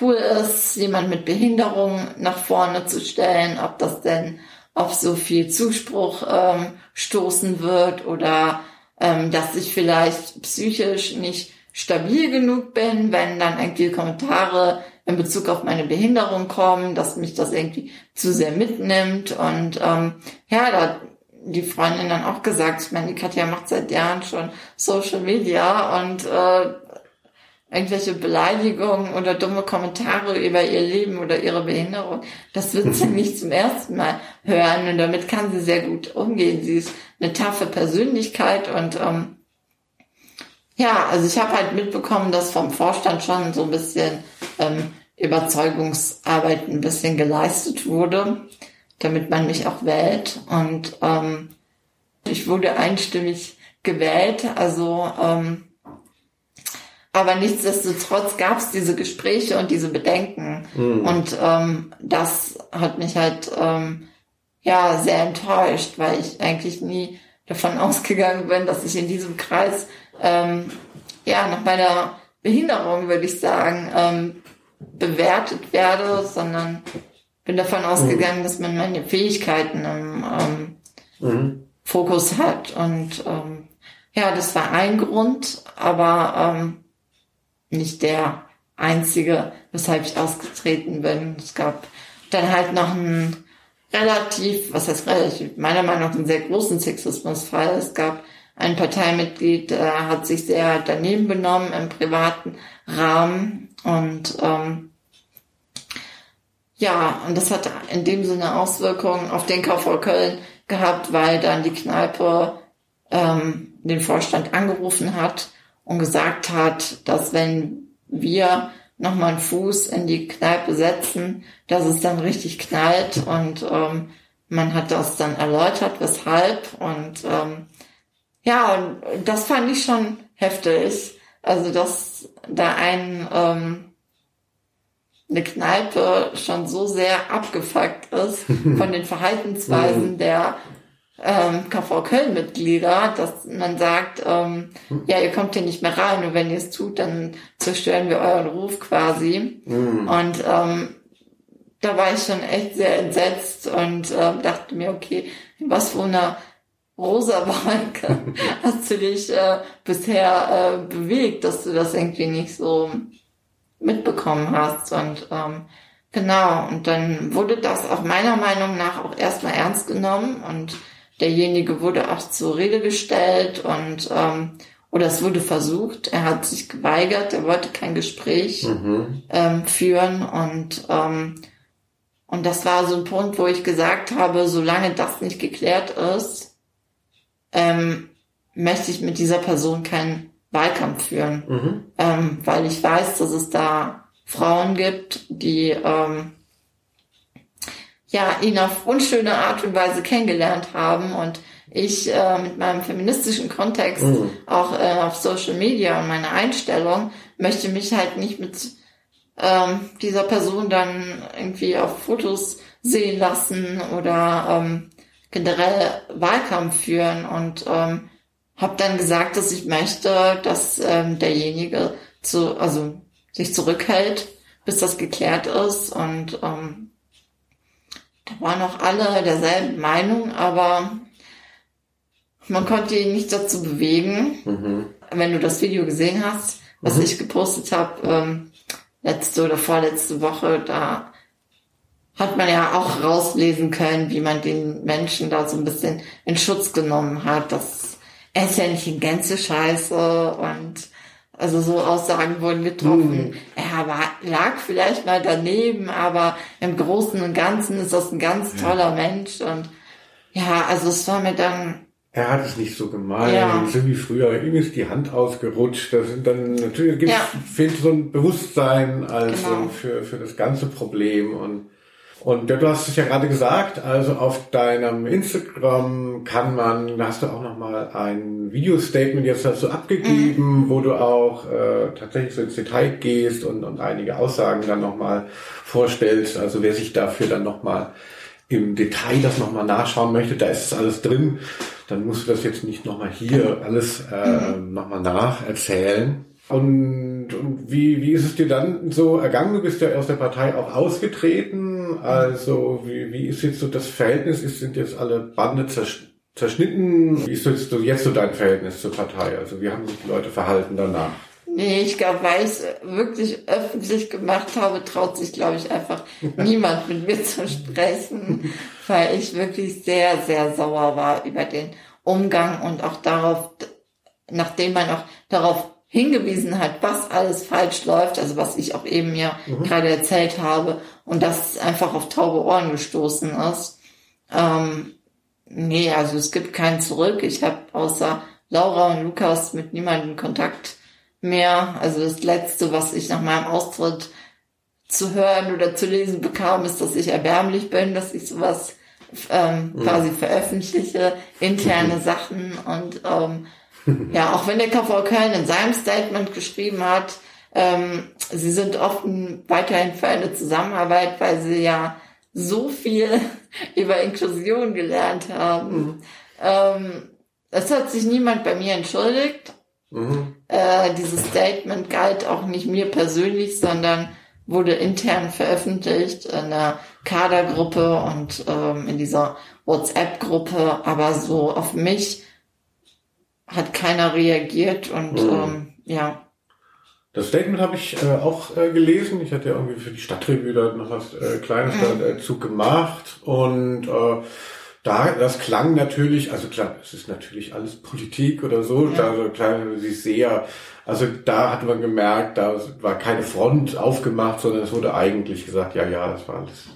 cool ist, jemand mit Behinderung nach vorne zu stellen, ob das denn auf so viel Zuspruch ähm, stoßen wird oder ähm, dass ich vielleicht psychisch nicht stabil genug bin, wenn dann irgendwie Kommentare in Bezug auf meine Behinderung kommen, dass mich das irgendwie zu sehr mitnimmt. Und ähm, ja, da hat die Freundin dann auch gesagt, ich meine, die Katja macht seit Jahren schon Social Media und äh, irgendwelche Beleidigungen oder dumme Kommentare über ihr Leben oder ihre Behinderung, das wird sie nicht zum ersten Mal hören und damit kann sie sehr gut umgehen. Sie ist eine taffe Persönlichkeit und ähm, ja, also ich habe halt mitbekommen, dass vom Vorstand schon so ein bisschen ähm, Überzeugungsarbeit ein bisschen geleistet wurde, damit man mich auch wählt. Und ähm, ich wurde einstimmig gewählt, also ähm, aber nichtsdestotrotz gab es diese Gespräche und diese Bedenken. Mhm. Und ähm, das hat mich halt ähm, ja sehr enttäuscht, weil ich eigentlich nie davon ausgegangen bin, dass ich in diesem Kreis ähm, ja nach meiner Behinderung, würde ich sagen, ähm, bewertet werde, sondern bin davon ausgegangen, mhm. dass man meine Fähigkeiten im ähm, mhm. Fokus hat. Und ähm, ja, das war ein Grund, aber ähm, nicht der einzige, weshalb ich ausgetreten bin. Es gab dann halt noch einen relativ, was heißt relativ, meiner Meinung nach einen sehr großen Sexismusfall. Es gab ein Parteimitglied, der hat sich sehr daneben benommen im privaten Rahmen und ähm, ja, und das hat in dem Sinne Auswirkungen auf den KV Köln gehabt, weil dann die Kneipe ähm, den Vorstand angerufen hat und gesagt hat, dass wenn wir nochmal einen Fuß in die Kneipe setzen, dass es dann richtig knallt und ähm, man hat das dann erläutert, weshalb und ähm, ja, und das fand ich schon heftig. Also, dass da ein ähm, eine Kneipe schon so sehr abgefuckt ist von den Verhaltensweisen der ähm, KV Köln-Mitglieder, dass man sagt, ähm, hm. ja, ihr kommt hier nicht mehr rein und wenn ihr es tut, dann zerstören wir euren Ruf quasi. Mhm. Und ähm, da war ich schon echt sehr entsetzt und äh, dachte mir, okay, was für eine rosa Wolke hast du dich äh, bisher äh, bewegt, dass du das irgendwie nicht so mitbekommen hast. Und ähm, genau, und dann wurde das auch meiner Meinung nach auch erstmal ernst genommen und derjenige wurde auch zur Rede gestellt und ähm, oder es wurde versucht, er hat sich geweigert, er wollte kein Gespräch mhm. ähm, führen und ähm, und das war so ein Punkt, wo ich gesagt habe, solange das nicht geklärt ist, ähm, möchte ich mit dieser Person keinen Wahlkampf führen, Mhm. ähm, weil ich weiß, dass es da Frauen gibt, die ähm, ja ihn auf unschöne Art und Weise kennengelernt haben und ich äh, mit meinem feministischen Kontext Mhm. auch äh, auf Social Media und meine Einstellung möchte mich halt nicht mit ähm, dieser Person dann irgendwie auf Fotos sehen lassen oder ähm, generell Wahlkampf führen und ähm, habe dann gesagt, dass ich möchte, dass ähm, derjenige zu, also sich zurückhält, bis das geklärt ist und ähm, da waren auch alle derselben Meinung, aber man konnte ihn nicht dazu bewegen. Mhm. Wenn du das Video gesehen hast, was Mhm. ich gepostet habe, ähm, letzte oder vorletzte Woche, da hat man ja auch rauslesen können, wie man den Menschen da so ein bisschen in Schutz genommen hat. Das er ist ja nicht in Gänze scheiße und also so Aussagen wurden getroffen. Mhm. Er war, lag vielleicht mal daneben, aber im Großen und Ganzen ist das ein ganz toller Mensch und ja, also es war mir dann Er hat es nicht so gemeint, Ja. so wie früher. Ihm ist die Hand ausgerutscht. Das sind dann natürlich gibt's, Ja. fehlt so ein Bewusstsein also Genau. für, für das ganze Problem und und ja, du hast es ja gerade gesagt, also auf deinem Instagram kann man, da hast du auch nochmal ein Video-Statement jetzt dazu abgegeben, wo du auch äh, tatsächlich so ins Detail gehst und, und einige Aussagen dann nochmal vorstellst. Also wer sich dafür dann nochmal im Detail das nochmal nachschauen möchte, da ist es alles drin. Dann musst du das jetzt nicht nochmal hier alles äh, nochmal nacherzählen. Und, und wie, wie ist es dir dann so ergangen? Du bist ja aus der Partei auch ausgetreten. Also wie, wie ist jetzt so das Verhältnis? Ist, sind jetzt alle Bande zersch zerschnitten? Wie ist jetzt so, jetzt so dein Verhältnis zur Partei? Also wie haben sich die Leute verhalten danach? Nee, ich glaube, weil ich es wirklich öffentlich gemacht habe, traut sich, glaube ich, einfach niemand mit mir zu sprechen, weil ich wirklich sehr, sehr sauer war über den Umgang und auch darauf, nachdem man auch darauf hingewiesen hat, was alles falsch läuft, also was ich auch eben ja gerade erzählt habe und das einfach auf taube Ohren gestoßen ist. Ähm, nee, also es gibt kein Zurück. Ich habe außer Laura und Lukas mit niemandem Kontakt mehr. Also das Letzte, was ich nach meinem Austritt zu hören oder zu lesen bekam, ist, dass ich erbärmlich bin, dass ich sowas ähm, quasi veröffentliche, interne Sachen und ähm, ja, auch wenn der KV Köln in seinem Statement geschrieben hat, ähm, sie sind offen weiterhin für eine Zusammenarbeit, weil sie ja so viel über Inklusion gelernt haben. Ähm, es hat sich niemand bei mir entschuldigt. Mhm. Äh, dieses Statement galt auch nicht mir persönlich, sondern wurde intern veröffentlicht in der Kadergruppe und ähm, in dieser WhatsApp-Gruppe, aber so auf mich hat keiner reagiert und Mhm. ähm, ja, Das Statement habe ich äh, auch äh, gelesen. Ich hatte ja irgendwie für die Stadtrevue da noch was äh, Kleines dazu gemacht. Und äh, da, das klang natürlich, also klar, es ist natürlich alles Politik oder so, Ja. also klang sie sehr, also da hat man gemerkt, da war keine Front aufgemacht, sondern es wurde eigentlich gesagt, ja, ja, es war alles,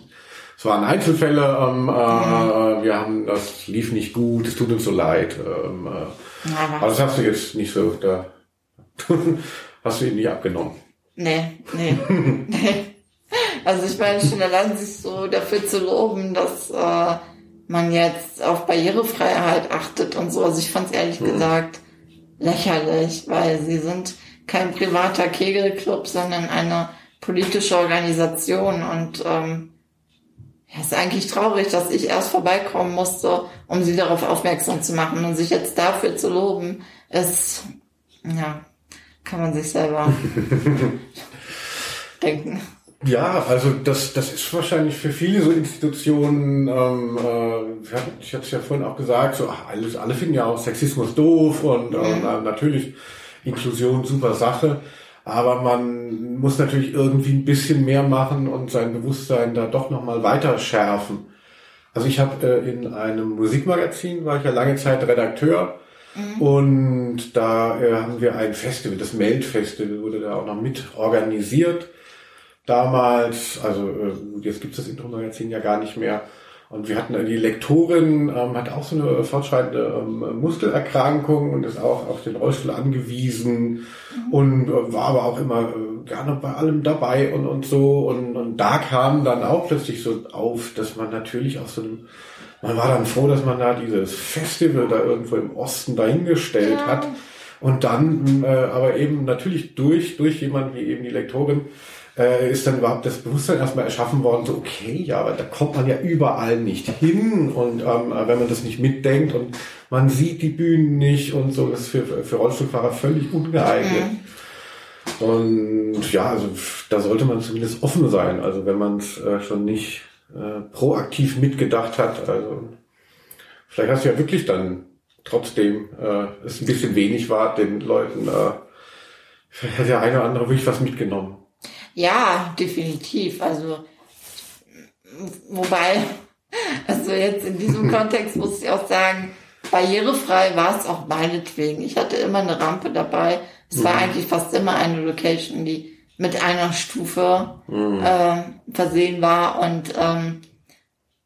es waren Einzelfälle, ähm, äh, wir haben, das lief nicht gut, es tut uns so leid. Ähm, äh, aber aber das hast du jetzt nicht so, da hast du ihn nicht abgenommen. Nee, nee, nee. Also ich meine schon allein sich so dafür zu loben, dass äh, man jetzt auf Barrierefreiheit achtet und so. Also ich fand es ehrlich gesagt lächerlich, weil sie sind kein privater Kegelclub, sondern eine politische Organisation und ähm, ja, ist eigentlich traurig, dass ich erst vorbeikommen musste, um sie darauf aufmerksam zu machen und sich jetzt dafür zu loben, ist ja kann man sich selber denken. Ja, also das, das ist wahrscheinlich für viele so Institutionen, ähm, äh, ich hatte es ja vorhin auch gesagt, so ach, alles, alle finden ja auch Sexismus doof und ähm, äh, natürlich Inklusion super Sache, aber man muss natürlich irgendwie ein bisschen mehr machen und sein Bewusstsein da doch nochmal weiter schärfen. Also ich habe äh, in einem Musikmagazin, war ich ja lange Zeit Redakteur und da äh, haben wir ein Festival, das Melt-Festival wurde da auch noch mit organisiert damals, also äh, jetzt gibt es das Intro-Magazin ja gar nicht mehr. Und wir hatten die Lektorin, ähm, hat auch so eine fortschreitende ähm, Muskelerkrankung und ist auch auf den Rollstuhl angewiesen mhm. und äh, war aber auch immer äh, gerne bei allem dabei und, und so. Und, und da kam dann auch plötzlich so auf, dass man natürlich aus so einem, man war dann froh, dass man da dieses Festival da irgendwo im Osten dahingestellt ja. hat. Und dann äh, aber eben natürlich durch, durch jemand wie eben die Lektorin, äh, ist dann überhaupt das Bewusstsein erstmal erschaffen worden, so okay, ja, aber da kommt man ja überall nicht hin und ähm, wenn man das nicht mitdenkt und man sieht die Bühnen nicht und so, das ist für, für Rollstuhlfahrer völlig ungeeignet. Mhm. Und ja, also da sollte man zumindest offen sein, also wenn man es äh, schon nicht äh, proaktiv mitgedacht hat, also vielleicht hast du ja wirklich dann trotzdem äh, es ein bisschen wenig war, den Leuten äh, vielleicht hat der eine oder andere wirklich was mitgenommen. Ja, definitiv. Also, wobei, also jetzt in diesem Kontext muss ich auch sagen, barrierefrei war es auch meinetwegen. Ich hatte immer eine Rampe dabei. Es mhm. war eigentlich fast immer eine Location, die mit einer Stufe mhm. äh, versehen war und ähm,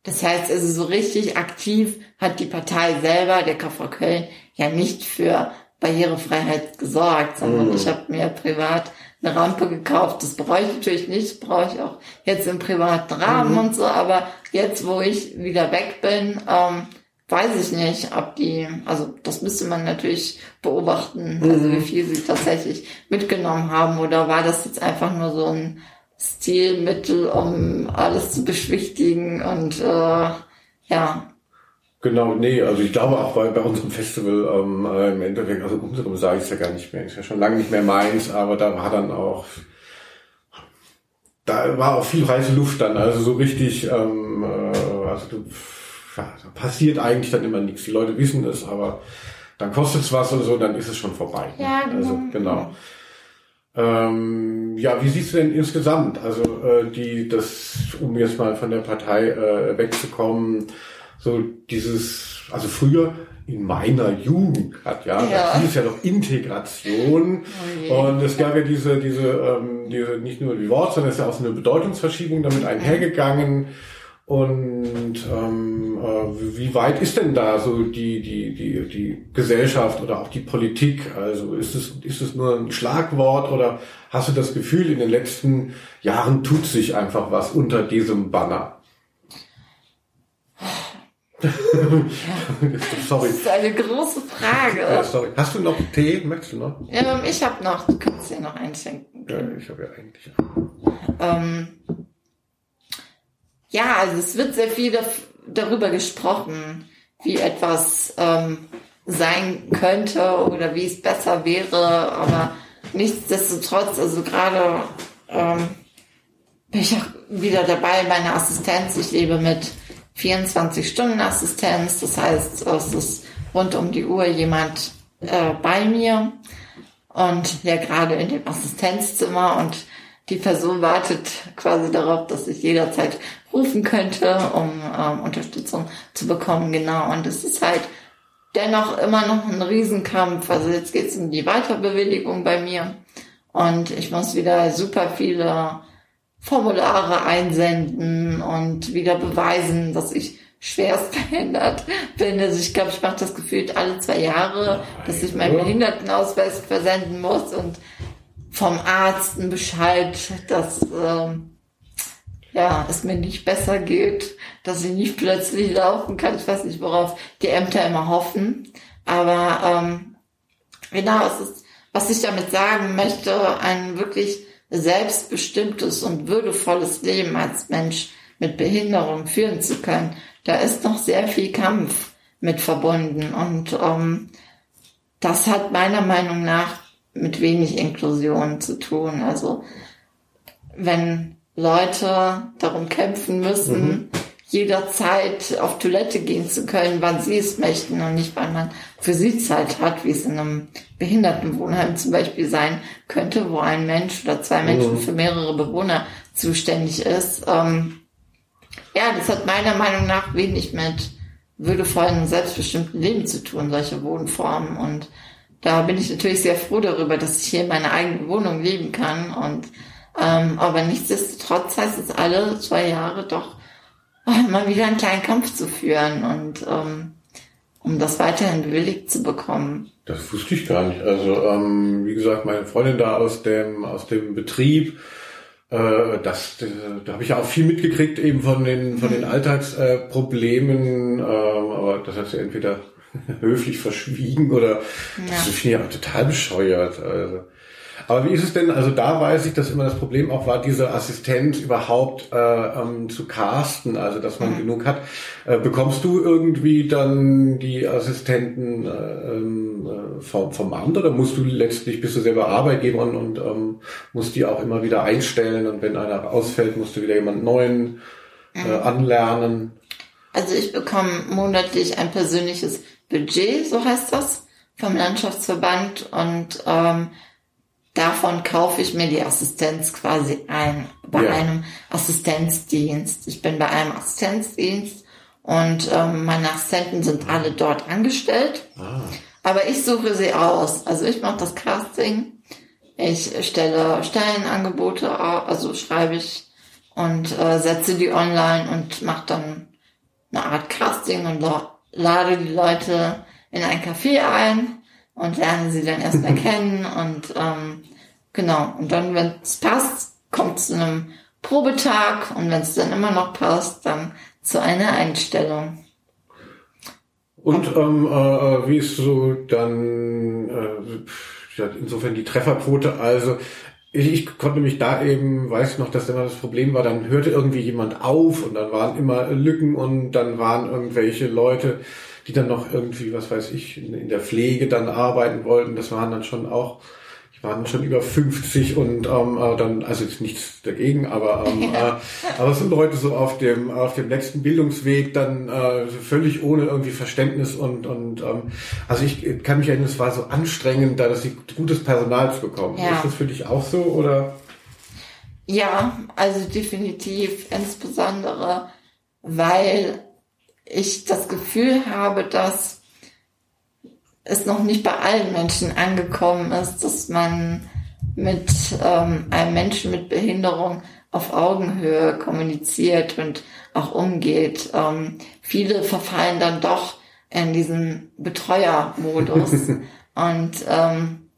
das heißt also so richtig aktiv hat die Partei selber, der KV Köln, ja nicht für Barrierefreiheit gesorgt, sondern mhm. ich habe mir privat eine Rampe gekauft. Das brauche ich natürlich nicht, brauche ich auch jetzt im privaten Rahmen mhm. und so, aber jetzt, wo ich wieder weg bin, ähm, weiß ich nicht, ob die, also das müsste man natürlich beobachten, mhm. also wie viel sie tatsächlich mitgenommen haben oder war das jetzt einfach nur so ein Stilmittel, um alles zu beschwichtigen und äh, ja, Genau, nee, also ich glaube auch bei, bei unserem Festival ähm, äh, im Endeffekt, also unserem sage ich es ja gar nicht mehr, ist ja schon lange nicht mehr meins, aber da war dann auch, da war auch viel heiße Luft dann, also so richtig, ähm, äh, also du, ja, da passiert eigentlich dann immer nichts. Die Leute wissen es, aber dann kostet es was oder so, dann ist es schon vorbei. Ja, genau. Also genau. Ähm, ja, wie siehst du denn insgesamt, also äh, die, das, um jetzt mal von der Partei äh, wegzukommen, so dieses, also früher in meiner Jugend hat ja, ja. hieß ja noch Integration oh und es gab ja diese, diese, ähm, diese nicht nur die Worte, sondern es ist ja auch so eine Bedeutungsverschiebung damit einhergegangen. Und ähm, äh, wie weit ist denn da so die, die, die, die Gesellschaft oder auch die Politik? Also ist es, ist es nur ein Schlagwort oder hast du das Gefühl, in den letzten Jahren tut sich einfach was unter diesem Banner? sorry. Das ist eine große Frage. Ja, sorry. Hast du noch Tee? Möchtest du noch? Ja, ich habe noch. Du kannst dir noch einschenken. Ja, ich habe ja eigentlich. Ähm, ja, also es wird sehr viel darüber gesprochen, wie etwas ähm, sein könnte oder wie es besser wäre, aber nichtsdestotrotz, also gerade ähm, bin ich auch wieder dabei, meine Assistenz, ich lebe mit 24-Stunden-Assistenz. Das heißt, es ist rund um die Uhr jemand äh, bei mir und ja gerade in dem Assistenzzimmer und die Person wartet quasi darauf, dass ich jederzeit rufen könnte, um ähm, Unterstützung zu bekommen. Genau. Und es ist halt dennoch immer noch ein Riesenkampf. Also jetzt geht es um die Weiterbewilligung bei mir. Und ich muss wieder super viele Formulare einsenden und wieder beweisen, dass ich schwerst behindert bin. Also ich glaube, ich mache das gefühlt alle zwei Jahre, dass ich meinen Behindertenausweis versenden muss und vom Arzt einen Bescheid, dass ähm, ja, es mir nicht besser geht, dass ich nicht plötzlich laufen kann. Ich weiß nicht, worauf die Ämter immer hoffen. Aber ähm, genau, es ist, was ich damit sagen möchte, ein wirklich selbstbestimmtes und würdevolles Leben als Mensch mit Behinderung führen zu können, da ist noch sehr viel Kampf mit verbunden. Und ähm, das hat meiner Meinung nach mit wenig Inklusion zu tun. Also wenn Leute darum kämpfen müssen, mhm jederzeit auf Toilette gehen zu können, wann sie es möchten und nicht, weil man für sie Zeit hat, wie es in einem Behindertenwohnheim zum Beispiel sein könnte, wo ein Mensch oder zwei Menschen für mehrere Bewohner zuständig ist. Ähm, ja, das hat meiner Meinung nach wenig mit würdevollen, selbstbestimmten Leben zu tun, solche Wohnformen. Und da bin ich natürlich sehr froh darüber, dass ich hier in meiner eigenen Wohnung leben kann. Und ähm, aber nichtsdestotrotz heißt es alle zwei Jahre doch mal wieder einen kleinen Kampf zu führen und ähm, um das weiterhin bewilligt zu bekommen. Das wusste ich gar nicht. Also ähm, wie gesagt, meine Freundin da aus dem aus dem Betrieb, äh, das, äh, da habe ich ja auch viel mitgekriegt eben von den von den Alltagsproblemen, äh, äh, aber das hat sie entweder höflich verschwiegen oder ja. das finde ich ja total bescheuert. Also. Aber wie ist es denn, also da weiß ich, dass immer das Problem auch war, diese Assistenz überhaupt äh, ähm, zu casten, also dass man mhm. genug hat. Äh, bekommst du irgendwie dann die Assistenten äh, ähm, äh, vom, vom Amt oder musst du letztlich, bist du selber Arbeitgeber und, und ähm, musst die auch immer wieder einstellen und wenn einer ausfällt, musst du wieder jemand neuen äh, mhm. anlernen? Also ich bekomme monatlich ein persönliches Budget, so heißt das, vom Landschaftsverband und ähm, davon kaufe ich mir die Assistenz quasi ein bei ja. einem Assistenzdienst. Ich bin bei einem Assistenzdienst und ähm, meine Assistenten sind alle dort angestellt. Ah. Aber ich suche sie aus. Also ich mache das Casting. Ich stelle Stellenangebote, also schreibe ich und äh, setze die online und mache dann eine Art Casting und lade die Leute in ein Café ein und lerne sie dann erstmal kennen und ähm, genau. Und dann, wenn es passt, kommt es zu einem Probetag und wenn es dann immer noch passt, dann zu einer Einstellung. Und ähm, äh, wie ist so dann äh, insofern die Trefferquote? Also ich, ich konnte mich da eben, weiß noch, dass immer das Problem war, dann hörte irgendwie jemand auf und dann waren immer Lücken und dann waren irgendwelche Leute, die dann noch irgendwie, was weiß ich, in, in der Pflege dann arbeiten wollten. Das waren dann schon auch, ich war dann schon über 50 und ähm, äh, dann, also jetzt nichts dagegen, aber ähm, ja. äh, aber sind Leute so auf dem auf dem letzten Bildungsweg dann äh, völlig ohne irgendwie Verständnis und und ähm, also ich kann mich erinnern, es war so anstrengend, da dass sie gutes Personal zu bekommen. Ja. Ist das für dich auch so oder? Ja, also definitiv, insbesondere weil ich das Gefühl habe, dass es noch nicht bei allen Menschen angekommen ist, dass man mit ähm, einem Menschen mit Behinderung auf Augenhöhe kommuniziert und auch umgeht. Ähm, viele verfallen dann doch in diesen Betreuermodus. und ähm,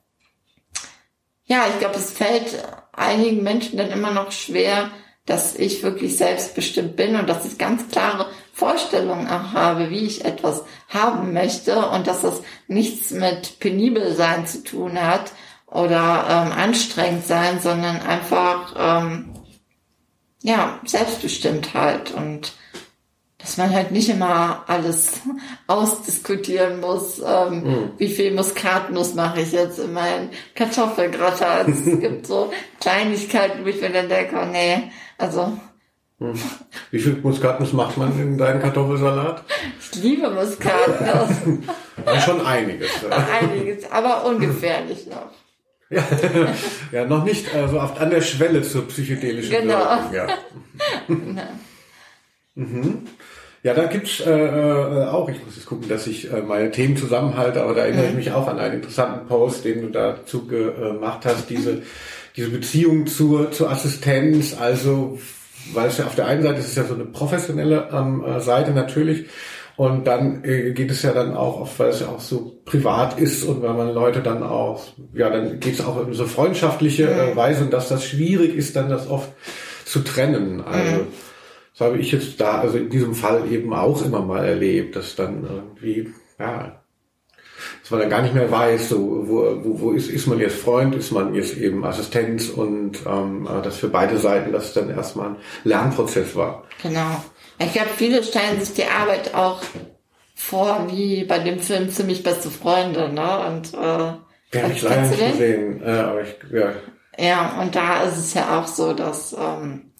ja, ich glaube, es fällt einigen Menschen dann immer noch schwer, dass ich wirklich selbstbestimmt bin und dass ich ganz klare Vorstellungen auch habe, wie ich etwas haben möchte und dass das nichts mit penibel sein zu tun hat oder ähm, anstrengend sein, sondern einfach ähm, ja Selbstbestimmtheit und dass man halt nicht immer alles ausdiskutieren muss, ähm, mhm. wie viel Muskatnuss mache ich jetzt in meinen Kartoffelgratin. es gibt so Kleinigkeiten, wo ich mir dann denke, oh nee, also hm. wie viel Muskatnuss macht man in deinen Kartoffelsalat? Ich liebe Muskatnuss. ja, schon einiges. Ja. Einiges, aber ungefährlich noch. Ja, ja noch nicht also oft an der Schwelle zur psychedelischen genau. Wirkung. Ja. mhm. Ja, da gibt's äh, äh, auch, ich muss jetzt gucken, dass ich äh, meine Themen zusammenhalte, aber da erinnere ich mhm. mich auch an einen interessanten Post, den du dazu gemacht hast, diese, diese Beziehung zur, zur Assistenz, also weil es ja auf der einen Seite ist es ja so eine professionelle ähm, äh, Seite natürlich und dann äh, geht es ja dann auch oft, weil es ja auch so privat ist und weil man Leute dann auch, ja, dann geht es auch in so freundschaftliche äh, Weise und dass das schwierig ist, dann das oft zu trennen. Also mhm. das habe ich jetzt da, also in diesem Fall eben auch immer mal erlebt, dass dann irgendwie, ja, dass man dann gar nicht mehr weiß, so wo, wo, wo ist, ist man jetzt Freund, ist man jetzt eben Assistenz und ähm, das für beide Seiten, dass es dann erstmal ein Lernprozess war. Genau. Ich glaube, viele stellen sich die Arbeit auch vor, wie bei dem Film Ziemlich beste Freunde, ne? Und äh, habe ich leider nicht gesehen, äh, aber ich, ja. Ja, und da ist es ja auch so, dass ähm,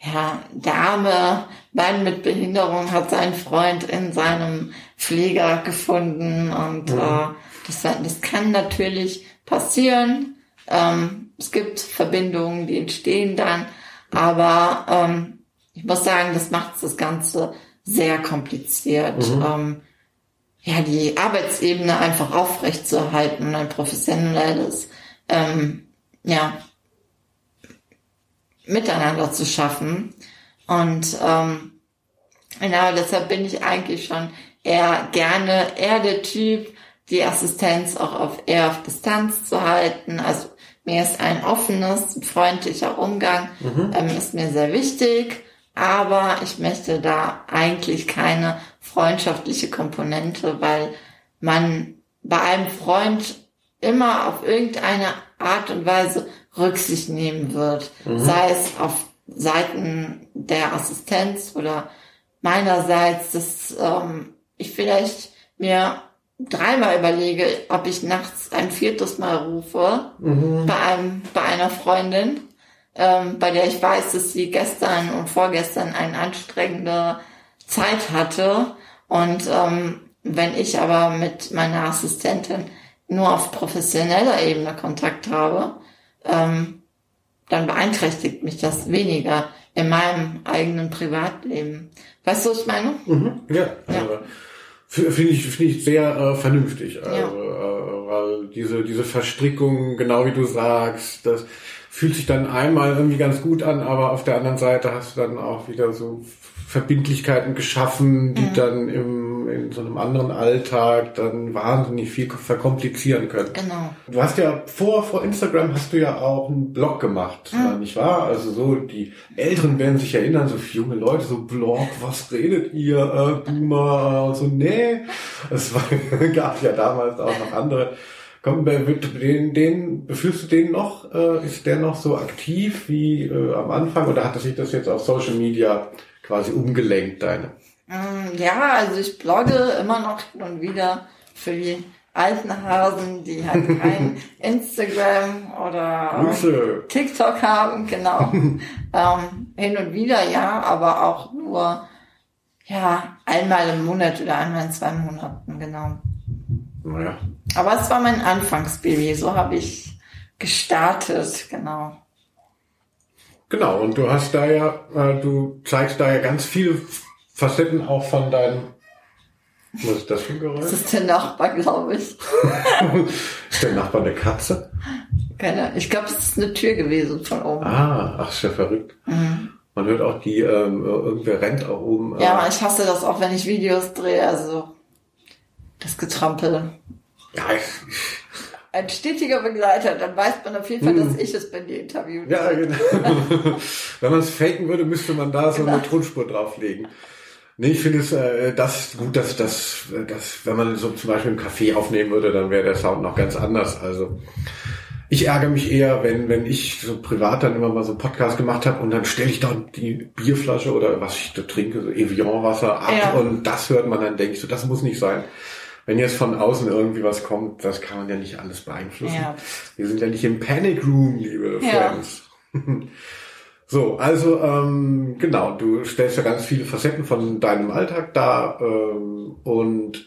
ja, der arme Mann mit Behinderung hat seinen Freund in seinem Pfleger gefunden und mhm. äh, das, das kann natürlich passieren. Ähm, es gibt Verbindungen, die entstehen dann, aber ähm, ich muss sagen, das macht das Ganze sehr kompliziert. Mhm. Ähm, ja, die Arbeitsebene einfach aufrecht zu erhalten und ein professionelles, ähm, ja, miteinander zu schaffen. Und ähm, Genau, deshalb bin ich eigentlich schon eher gerne eher der Typ, die Assistenz auch auf eher auf Distanz zu halten. Also mir ist ein offenes, freundlicher Umgang mhm. ähm, ist mir sehr wichtig, aber ich möchte da eigentlich keine freundschaftliche Komponente, weil man bei einem Freund immer auf irgendeine Art und Weise Rücksicht nehmen wird, mhm. sei es auf Seiten der Assistenz oder meinerseits, dass ähm, ich vielleicht mir dreimal überlege, ob ich nachts ein viertes Mal rufe mhm. bei einem bei einer Freundin, ähm, bei der ich weiß, dass sie gestern und vorgestern eine anstrengende Zeit hatte und ähm, wenn ich aber mit meiner Assistentin nur auf professioneller Ebene Kontakt habe, ähm, dann beeinträchtigt mich das weniger in meinem eigenen Privatleben. Weißt du, was ich meine? Mhm, ja, ja. Also, finde ich, finde ich sehr äh, vernünftig. Also, ja. äh, weil diese, diese Verstrickung, genau wie du sagst, das fühlt sich dann einmal irgendwie ganz gut an, aber auf der anderen Seite hast du dann auch wieder so Verbindlichkeiten geschaffen, die mhm. dann im, in so einem anderen Alltag dann wahnsinnig viel verkomplizieren können. Genau. Du hast ja vor, vor Instagram hast du ja auch einen Blog gemacht, mhm. nicht wahr? Also so, die Älteren werden sich erinnern, so junge Leute, so Blog, was redet ihr, äh, Boomer, und so, nee. Es war, gab ja damals auch noch andere. Komm, den, den, befühlst du den noch? Äh, ist der noch so aktiv wie äh, am Anfang oder hat sich das jetzt auf Social Media quasi umgelenkt, deine? Mm, ja, also ich blogge immer noch hin und wieder für die alten Hasen, die halt kein Instagram oder Grüße. TikTok haben, genau. ähm, hin und wieder ja, aber auch nur ja einmal im Monat oder einmal in zwei Monaten, genau. Naja. Aber es war mein Anfangsbaby, so habe ich gestartet, genau. Genau, und du hast da ja, äh, du zeigst da ja ganz viele Facetten auch von deinem. Was ist das für ein Geräusch? Das ist der Nachbar, glaube ich. ist der Nachbar eine Katze? Keine, ich glaube, es ist eine Tür gewesen von oben. Ah, ach, ist ja verrückt. Mhm. Man hört auch die, ähm, irgendwer rennt auch oben. Äh ja, ich hasse das auch, wenn ich Videos drehe, also das Getrampel. Ja, ich, ein stetiger Begleiter, dann weiß man auf jeden Fall, dass hm. ich es bei dir interviewt Ja, genau. Wenn man es faken würde, müsste man da so genau. eine Tonspur drauflegen. Nee, ich finde es äh, das gut, dass das, dass, wenn man so zum Beispiel im Café aufnehmen würde, dann wäre der Sound noch ganz anders. Also ich ärgere mich eher, wenn, wenn ich so privat dann immer mal so Podcast gemacht habe und dann stelle ich da die Bierflasche oder was ich da trinke, so Evian-Wasser ab ja. und das hört man dann, denke ich so, das muss nicht sein wenn jetzt von außen irgendwie was kommt, das kann man ja nicht alles beeinflussen. Ja. Wir sind ja nicht im Panic Room, liebe ja. Friends. so, also ähm, genau, du stellst ja ganz viele Facetten von deinem Alltag dar ähm, und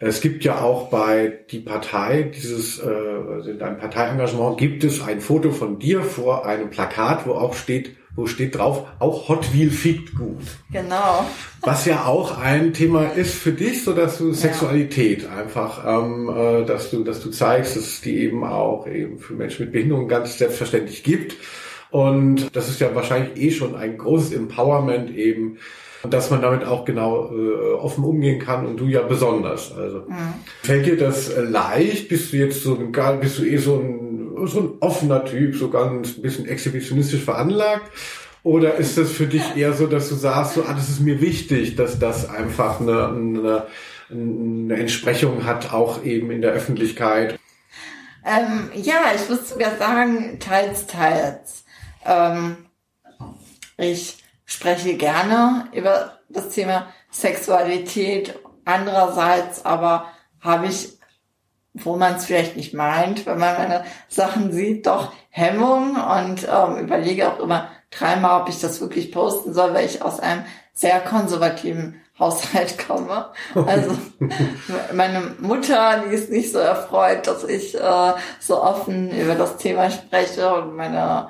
es gibt ja auch bei die Partei, dieses, äh, also in deinem Parteiengagement gibt es ein Foto von dir vor einem Plakat, wo auch steht, wo steht drauf, auch Hot Wheel fickt gut. Genau. Was ja auch ein Thema ist für dich, so dass du Sexualität ja. einfach, ähm, äh, dass du, dass du zeigst, dass es die eben auch eben für Menschen mit Behinderung ganz selbstverständlich gibt. Und das ist ja wahrscheinlich eh schon ein großes Empowerment eben, dass man damit auch genau äh, offen umgehen kann und du ja besonders. Also mhm. fällt dir das leicht? Bist du jetzt so bist du eh so ein so ein offener Typ, so ganz ein bisschen exhibitionistisch veranlagt? Oder ist das für dich eher so, dass du sagst, so, ah, das ist mir wichtig, dass das einfach eine, eine, eine Entsprechung hat, auch eben in der Öffentlichkeit? Ähm, ja, ich würde sogar sagen, teils, teils. Ähm, ich spreche gerne über das Thema Sexualität. Andererseits aber habe ich wo man es vielleicht nicht meint, wenn man meine Sachen sieht, doch Hemmung und ähm, überlege auch immer dreimal, ob ich das wirklich posten soll, weil ich aus einem sehr konservativen Haushalt komme. Also meine Mutter, die ist nicht so erfreut, dass ich äh, so offen über das Thema spreche und meine,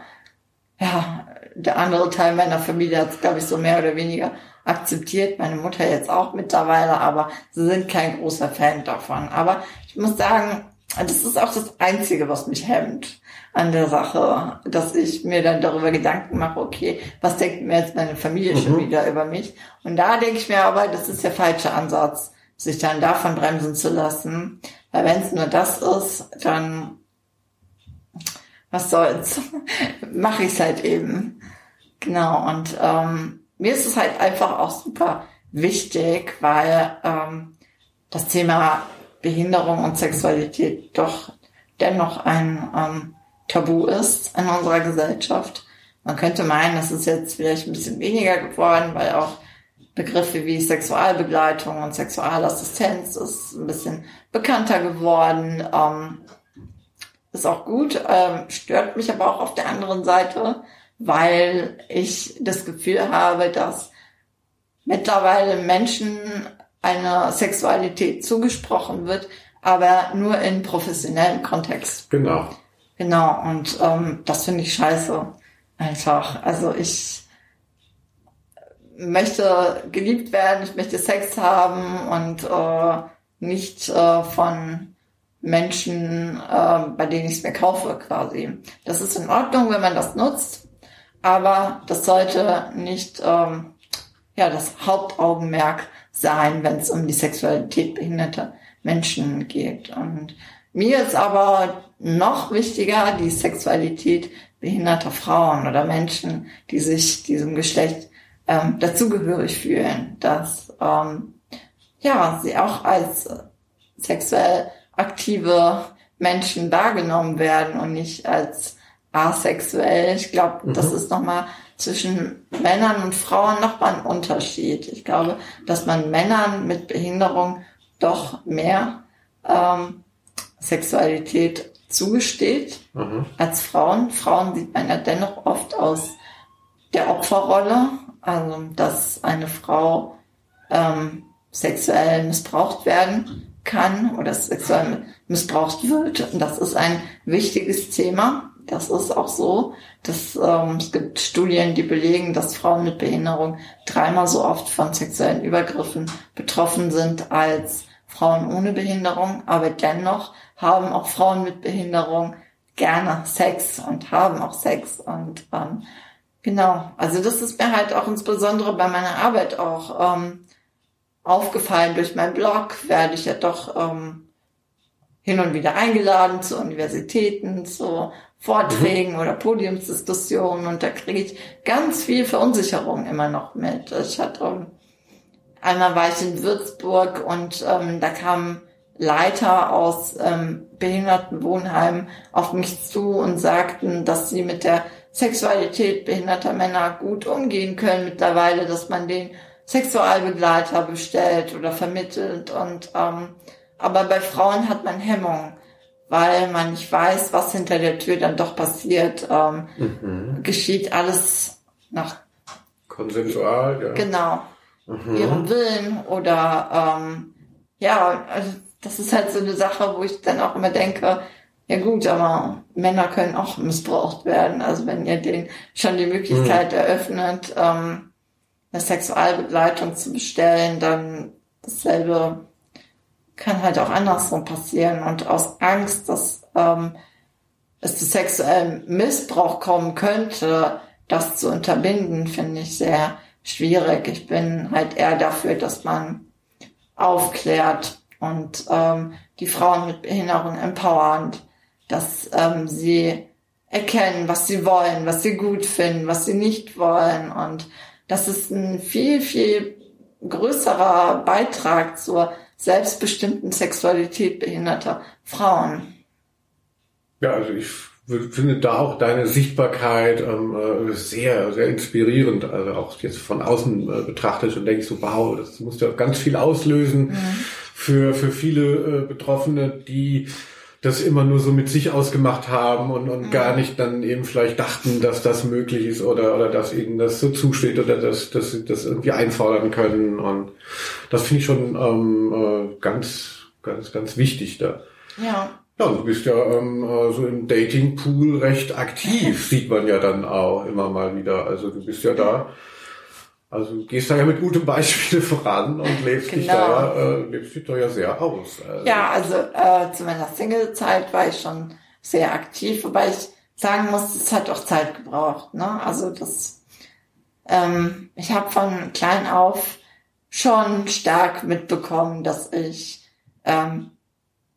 ja, der andere Teil meiner Familie hat es, glaube ich, so mehr oder weniger akzeptiert, meine Mutter jetzt auch mittlerweile, aber sie sind kein großer Fan davon. Aber ich muss sagen, das ist auch das Einzige, was mich hemmt an der Sache, dass ich mir dann darüber Gedanken mache, okay, was denkt mir jetzt meine Familie mhm. schon wieder über mich? Und da denke ich mir aber, das ist der falsche Ansatz, sich dann davon bremsen zu lassen. Weil wenn es nur das ist, dann was soll's, mache ich es halt eben. Genau, und ähm, mir ist es halt einfach auch super wichtig, weil ähm, das Thema Behinderung und Sexualität doch dennoch ein ähm, Tabu ist in unserer Gesellschaft. Man könnte meinen, das ist jetzt vielleicht ein bisschen weniger geworden, weil auch Begriffe wie Sexualbegleitung und Sexualassistenz ist ein bisschen bekannter geworden. Ähm, ist auch gut, ähm, stört mich aber auch auf der anderen Seite, weil ich das Gefühl habe, dass mittlerweile Menschen eine Sexualität zugesprochen wird, aber nur in professionellem Kontext. Genau. Genau, und ähm, das finde ich scheiße. Einfach. Also ich möchte geliebt werden, ich möchte Sex haben und äh, nicht äh, von Menschen, äh, bei denen ich es mir kaufe quasi. Das ist in Ordnung, wenn man das nutzt, aber das sollte nicht ähm, ja das Hauptaugenmerk sein, wenn es um die Sexualität behinderter Menschen geht. Und mir ist aber noch wichtiger die Sexualität behinderter Frauen oder Menschen, die sich diesem Geschlecht ähm, dazugehörig fühlen, dass ähm, ja sie auch als sexuell aktive Menschen wahrgenommen werden und nicht als asexuell. Ich glaube, mhm. das ist nochmal zwischen Männern und Frauen nochmal ein Unterschied. Ich glaube, dass man Männern mit Behinderung doch mehr ähm, Sexualität zugesteht mhm. als Frauen. Frauen sieht man ja dennoch oft aus der Opferrolle, also dass eine Frau ähm, sexuell missbraucht werden kann oder sexuell missbraucht wird. Und das ist ein wichtiges Thema. Das ist auch so. Dass, ähm, es gibt Studien, die belegen, dass Frauen mit Behinderung dreimal so oft von sexuellen Übergriffen betroffen sind als Frauen ohne Behinderung. Aber dennoch haben auch Frauen mit Behinderung gerne Sex und haben auch Sex. Und ähm, genau, also das ist mir halt auch insbesondere bei meiner Arbeit auch ähm, aufgefallen. Durch meinen Blog werde ich ja doch ähm, hin und wieder eingeladen zu Universitäten, zu Vorträgen mhm. oder Podiumsdiskussionen und da kriege ich ganz viel Verunsicherung immer noch mit. Ich hatte einmal war ich in Würzburg und ähm, da kamen Leiter aus ähm, Behindertenwohnheimen auf mich zu und sagten, dass sie mit der Sexualität behinderter Männer gut umgehen können mittlerweile, dass man den Sexualbegleiter bestellt oder vermittelt und ähm, aber bei Frauen hat man Hemmung, weil man nicht weiß, was hinter der Tür dann doch passiert. Ähm, mhm. Geschieht alles nach konsensual, ja. Genau. Mhm. Ihrem Willen oder ähm, ja, also das ist halt so eine Sache, wo ich dann auch immer denke, ja gut, aber Männer können auch missbraucht werden. Also wenn ihr denen schon die Möglichkeit mhm. eröffnet, ähm, eine Sexualbegleitung zu bestellen, dann dasselbe kann halt auch andersrum passieren. Und aus Angst, dass ähm, es zu sexuellem Missbrauch kommen könnte, das zu unterbinden, finde ich sehr schwierig. Ich bin halt eher dafür, dass man aufklärt und ähm, die Frauen mit Behinderung empowernd, dass ähm, sie erkennen, was sie wollen, was sie gut finden, was sie nicht wollen und das ist ein viel, viel größerer Beitrag zur selbstbestimmten Sexualität behinderter Frauen. Ja, also ich finde da auch deine Sichtbarkeit ähm, äh, sehr, sehr inspirierend. Also auch jetzt von außen äh, betrachtet und denke ich so, wow, das muss ja ganz viel auslösen mhm. für, für viele äh, Betroffene, die das immer nur so mit sich ausgemacht haben und, und mhm. gar nicht dann eben vielleicht dachten, dass das möglich ist oder, oder dass ihnen das so zusteht oder dass, dass sie das irgendwie einfordern können. Und das finde ich schon ähm, äh, ganz, ganz, ganz wichtig da. Ja. Ja, du bist ja ähm, äh, so im Datingpool recht aktiv, sieht man ja dann auch immer mal wieder. Also du bist ja da Also du gehst da ja mit gutem Beispiel voran und lebst dich da Genau. ja, äh, lebst dich da ja sehr aus. Also, Ja, also äh, zu meiner Single-Zeit war ich schon sehr aktiv, wobei ich sagen muss, es hat auch Zeit gebraucht. Ne? Also das, ähm, ich habe von klein auf schon stark mitbekommen, dass ich ähm,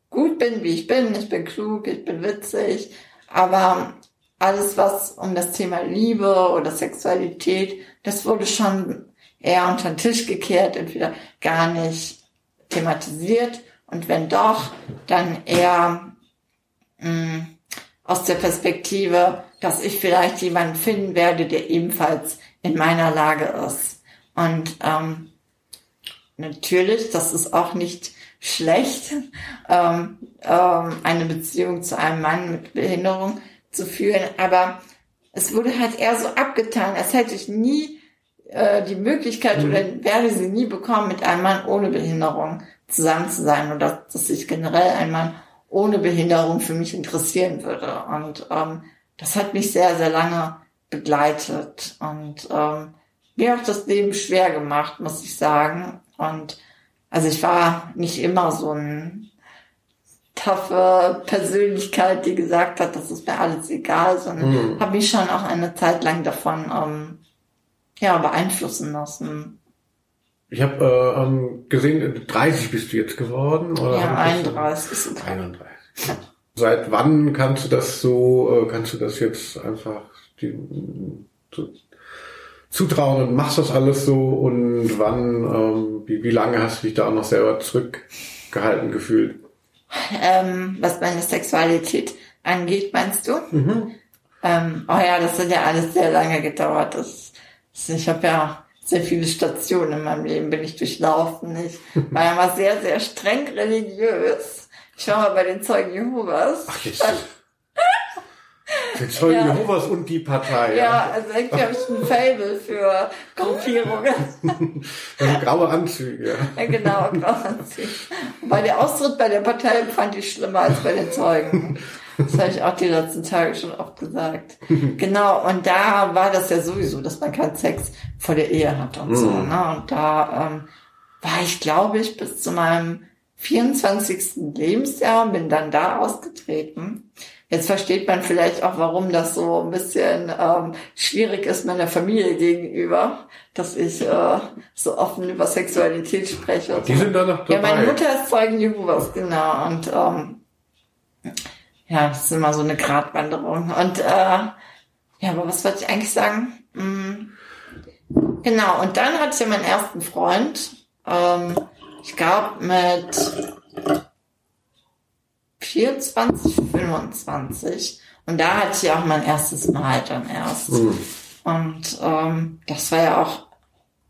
gut bin, wie ich bin. Ich bin klug, ich bin witzig, aber alles, was um das Thema Liebe oder Sexualität, das wurde schon eher unter den Tisch gekehrt, entweder gar nicht thematisiert und wenn doch, dann eher mh, aus der Perspektive, dass ich vielleicht jemanden finden werde, der ebenfalls in meiner Lage ist. Und ähm, natürlich, das ist auch nicht schlecht, ähm, ähm, eine Beziehung zu einem Mann mit Behinderung zu führen, aber es wurde halt eher so abgetan, als hätte ich nie äh, die Möglichkeit oder werde sie nie bekommen, mit einem Mann ohne Behinderung zusammen zu sein oder dass sich generell ein Mann ohne Behinderung für mich interessieren würde. Und ähm, das hat mich sehr, sehr lange begleitet und ähm, mir auch das Leben schwer gemacht, muss ich sagen. Und also ich war nicht immer so ein taffe Persönlichkeit, die gesagt hat, das ist mir alles egal, sondern Mhm. habe mich schon auch eine Zeit lang davon ähm, ja beeinflussen lassen. Ich habe äh, ähm, gesehen, 30 bist du jetzt geworden. Oder Ja, hab ich das- 31 ist es. 31. Seit wann kannst du das so, äh, kannst du das jetzt einfach die, so zutrauen und machst das alles so und wann, ähm, wie, wie lange hast du dich da auch noch selber zurückgehalten gefühlt? Ähm, was meine Sexualität angeht, meinst du? Ähm, oh ja, das hat ja alles sehr lange gedauert. Das, das, ich habe ja sehr viele Stationen in meinem Leben bin ich durchlaufen. Ich war ja mal sehr, sehr streng religiös. Ich war mal bei den Zeugen Jehovas. Ach. Den Zeugen Ja. Jehovas und die Partei. Ja, also irgendwie habe ich ein Fable für Gruppierungen. Also graue Anzüge. Ja, genau, quasi. Wobei der Austritt bei der Partei fand ich schlimmer als bei den Zeugen. Das habe ich auch die letzten Tage schon oft gesagt. Genau, und da war das ja sowieso, dass man keinen Sex vor der Ehe hat und so. Ne? Und da ähm, war ich, glaube ich, bis zu meinem 24. Lebensjahr und bin dann da ausgetreten. Jetzt versteht man vielleicht auch, warum das so ein bisschen ähm, schwierig ist meiner Familie gegenüber, dass ich äh, so offen über Sexualität spreche. Die sind da noch dabei. Ja, meine Mutter ist Zeugen Jehovas, genau. Und ähm, ja, das ist immer so eine Gratwanderung. Und äh, ja, aber was wollte ich eigentlich sagen? Hm, genau, und dann hatte ich ja meinen ersten Freund. Ähm, ich glaube mit 24, 25. Und da hatte ich auch mein erstes Mal dann erst. Mhm. Und ähm, das war ja auch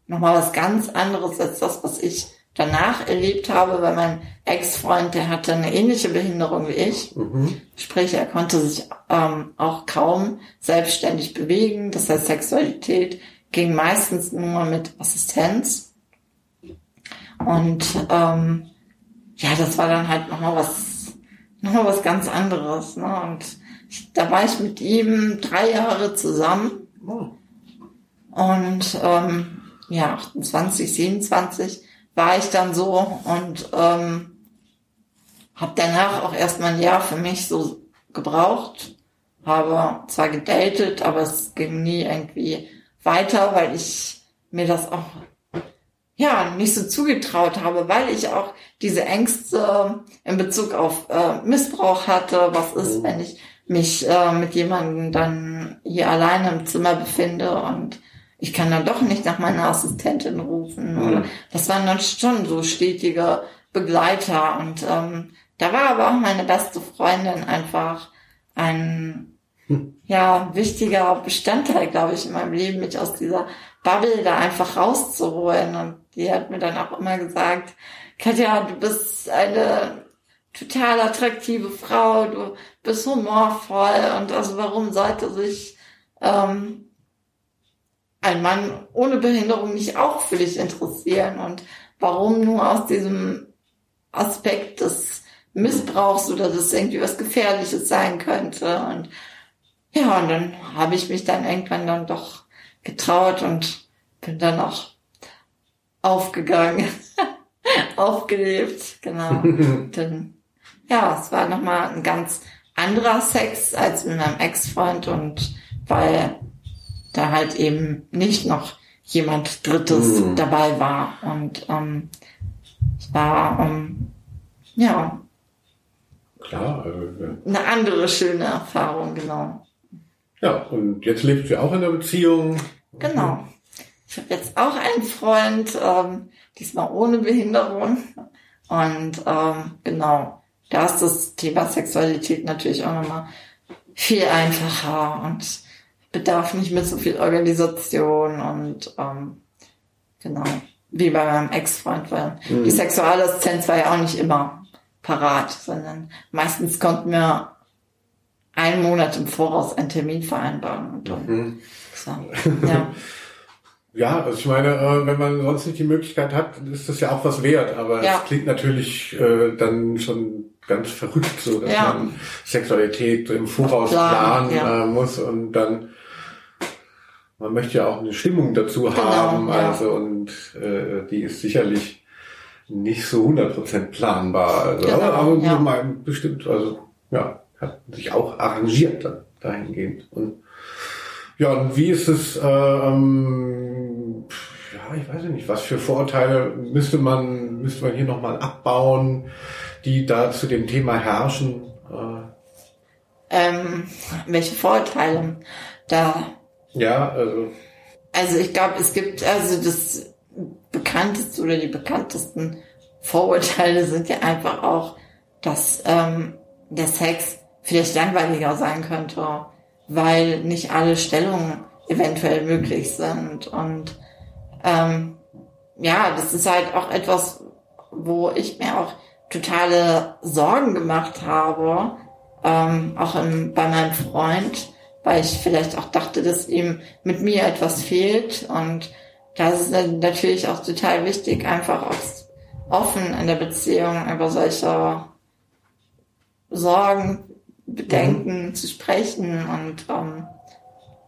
nochmal was ganz anderes als das, was ich danach erlebt habe, weil mein Ex-Freund, der hatte eine ähnliche Behinderung wie ich. Mhm. Sprich, er konnte sich ähm, auch kaum selbstständig bewegen. Das heißt, Sexualität ging meistens nur mit Assistenz. Und ähm, ja, das war dann halt nochmal was, nochmal was ganz anderes. Ne? Und ich, da war ich mit ihm drei Jahre zusammen. Oh. Und ähm, ja, 28, 27 war ich dann so und ähm, habe danach auch erstmal ein Jahr für mich so gebraucht. Habe zwar gedatet, aber es ging nie irgendwie weiter, weil ich mir das auch ja nicht so zugetraut habe, weil ich auch diese Ängste in Bezug auf äh, Missbrauch hatte. Was ist, wenn ich mich äh, mit jemandem dann hier alleine im Zimmer befinde und ich kann dann doch nicht nach meiner Assistentin rufen. Mhm. Das waren dann schon so stetige Begleiter. Und ähm, da war aber auch meine beste Freundin einfach ein ja, wichtiger Bestandteil, glaube ich, in meinem Leben, mich aus dieser Bubble da einfach rauszuholen. Und die hat mir dann auch immer gesagt, Katja, du bist eine total attraktive Frau, du bist humorvoll. Und also warum sollte sich ähm, ein Mann ohne Behinderung nicht auch für dich interessieren? Und warum nur aus diesem Aspekt des Missbrauchs oder dass irgendwie was Gefährliches sein könnte? Und ja, und dann habe ich mich dann irgendwann dann doch getraut und bin dann auch aufgegangen, aufgelebt, genau. dann, ja, es war nochmal ein ganz anderer Sex als mit meinem Ex-Freund und weil da halt eben nicht noch jemand Drittes mm. dabei war und ähm, es war ähm, ja klar also, ja. eine andere schöne Erfahrung genau ja und jetzt lebst du auch in der Beziehung. Genau. Ich habe jetzt auch einen Freund ähm, diesmal ohne Behinderung. Und ähm, genau da ist das Thema Sexualität natürlich auch nochmal viel einfacher und bedarf nicht mehr so viel Organisation und ähm, genau, wie bei meinem Ex-Freund, weil mhm. die Sexualassistenz war ja auch nicht immer parat, sondern meistens konnten wir einen Monat im Voraus einen Termin vereinbaren. Und dann, mhm. so, ja. Ja, also ich meine, äh, wenn man sonst nicht die Möglichkeit hat, ist das ja auch was wert. Aber ja. es klingt natürlich äh, dann schon ganz verrückt, so dass ja. man Sexualität im Voraus planen ja. Äh, muss und dann man möchte ja auch eine Stimmung dazu genau, haben, ja. also und äh, die ist sicherlich nicht so 100% planbar. Also, genau, aber, aber ja. mal bestimmt, also ja, hat sich auch arrangiert dann dahingehend. Und ja, und wie ist es, äh, ähm, ja, ich weiß nicht, was für Vorurteile müsste man, müsste man hier nochmal abbauen, die da zu dem Thema herrschen? Äh, ähm, welche Vorurteile? Da ja, also. Also ich glaube, es gibt also das bekannteste oder die bekanntesten Vorurteile sind ja einfach auch, dass ähm, der Sex vielleicht langweiliger sein könnte, weil nicht alle Stellungen eventuell möglich sind. Und ähm, ja, das ist halt auch etwas, wo ich mir auch totale Sorgen gemacht habe, ähm, auch im, bei meinem Freund, weil ich vielleicht auch dachte, dass ihm mit mir etwas fehlt. Und da ist natürlich auch total wichtig, einfach auch offen in der Beziehung über solche Sorgen, Bedenken mhm. zu sprechen. Und ähm,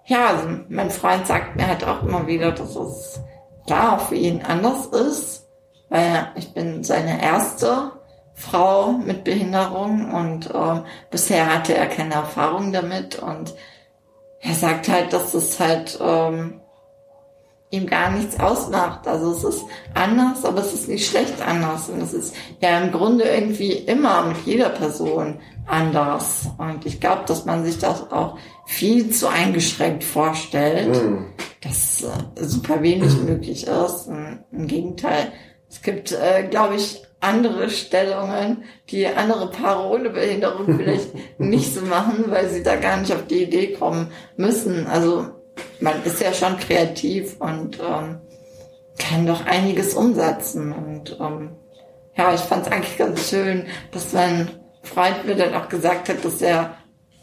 ja, also mein Freund sagt mir halt auch immer wieder, dass es klar für ihn anders ist, weil ich bin seine erste Frau mit Behinderung und äh, bisher hatte er keine Erfahrung damit und er sagt halt, dass es halt ähm, ihm gar nichts ausmacht. Also es ist anders, aber es ist nicht schlecht anders. Und es ist ja im Grunde irgendwie immer mit jeder Person anders. Und ich glaube, dass man sich das auch viel zu eingeschränkt vorstellt, mhm. dass äh, super wenig möglich ist. Und Im Gegenteil, es gibt, äh, glaube ich, andere Stellungen, die andere Paare ohne Behinderung vielleicht nicht so machen, weil sie da gar nicht auf die Idee kommen müssen. Also man ist ja schon kreativ und ähm, kann doch einiges umsetzen. Und ähm, ja, ich fand es eigentlich ganz schön, dass mein Freund mir dann auch gesagt hat, dass er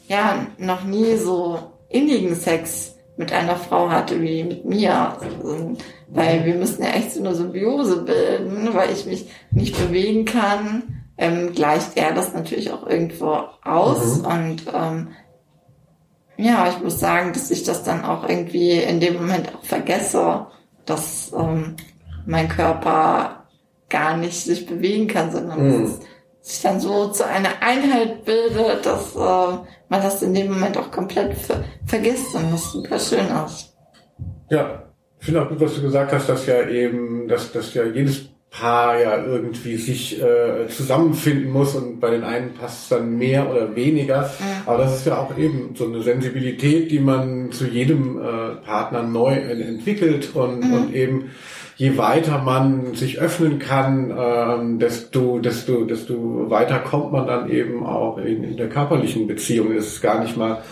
ja noch nie so innigen Sex mit einer Frau hatte wie mit mir. Also, weil wir müssen ja echt so eine Symbiose bilden, weil ich mich nicht bewegen kann, ähm, gleicht er das natürlich auch irgendwo aus. Mhm. Und ähm, ja, ich muss sagen, dass ich das dann auch irgendwie in dem Moment auch vergesse, dass ähm, mein Körper gar nicht sich bewegen kann, sondern mhm. dass es sich dann so zu einer Einheit bildet, dass äh, man das in dem Moment auch komplett ver vergisst und das super schön ist. Ja, ich finde auch gut, was du gesagt hast, dass ja eben, dass, dass ja jedes Paar ja irgendwie sich äh, zusammenfinden muss und bei den einen passt es dann mehr oder weniger. Mhm. Aber das ist ja auch eben so eine Sensibilität, die man zu jedem äh, Partner neu entwickelt und, mhm. und eben je weiter man sich öffnen kann, ähm, desto, desto, desto weiter kommt man dann eben auch in, in der körperlichen Beziehung. Es ist gar nicht mal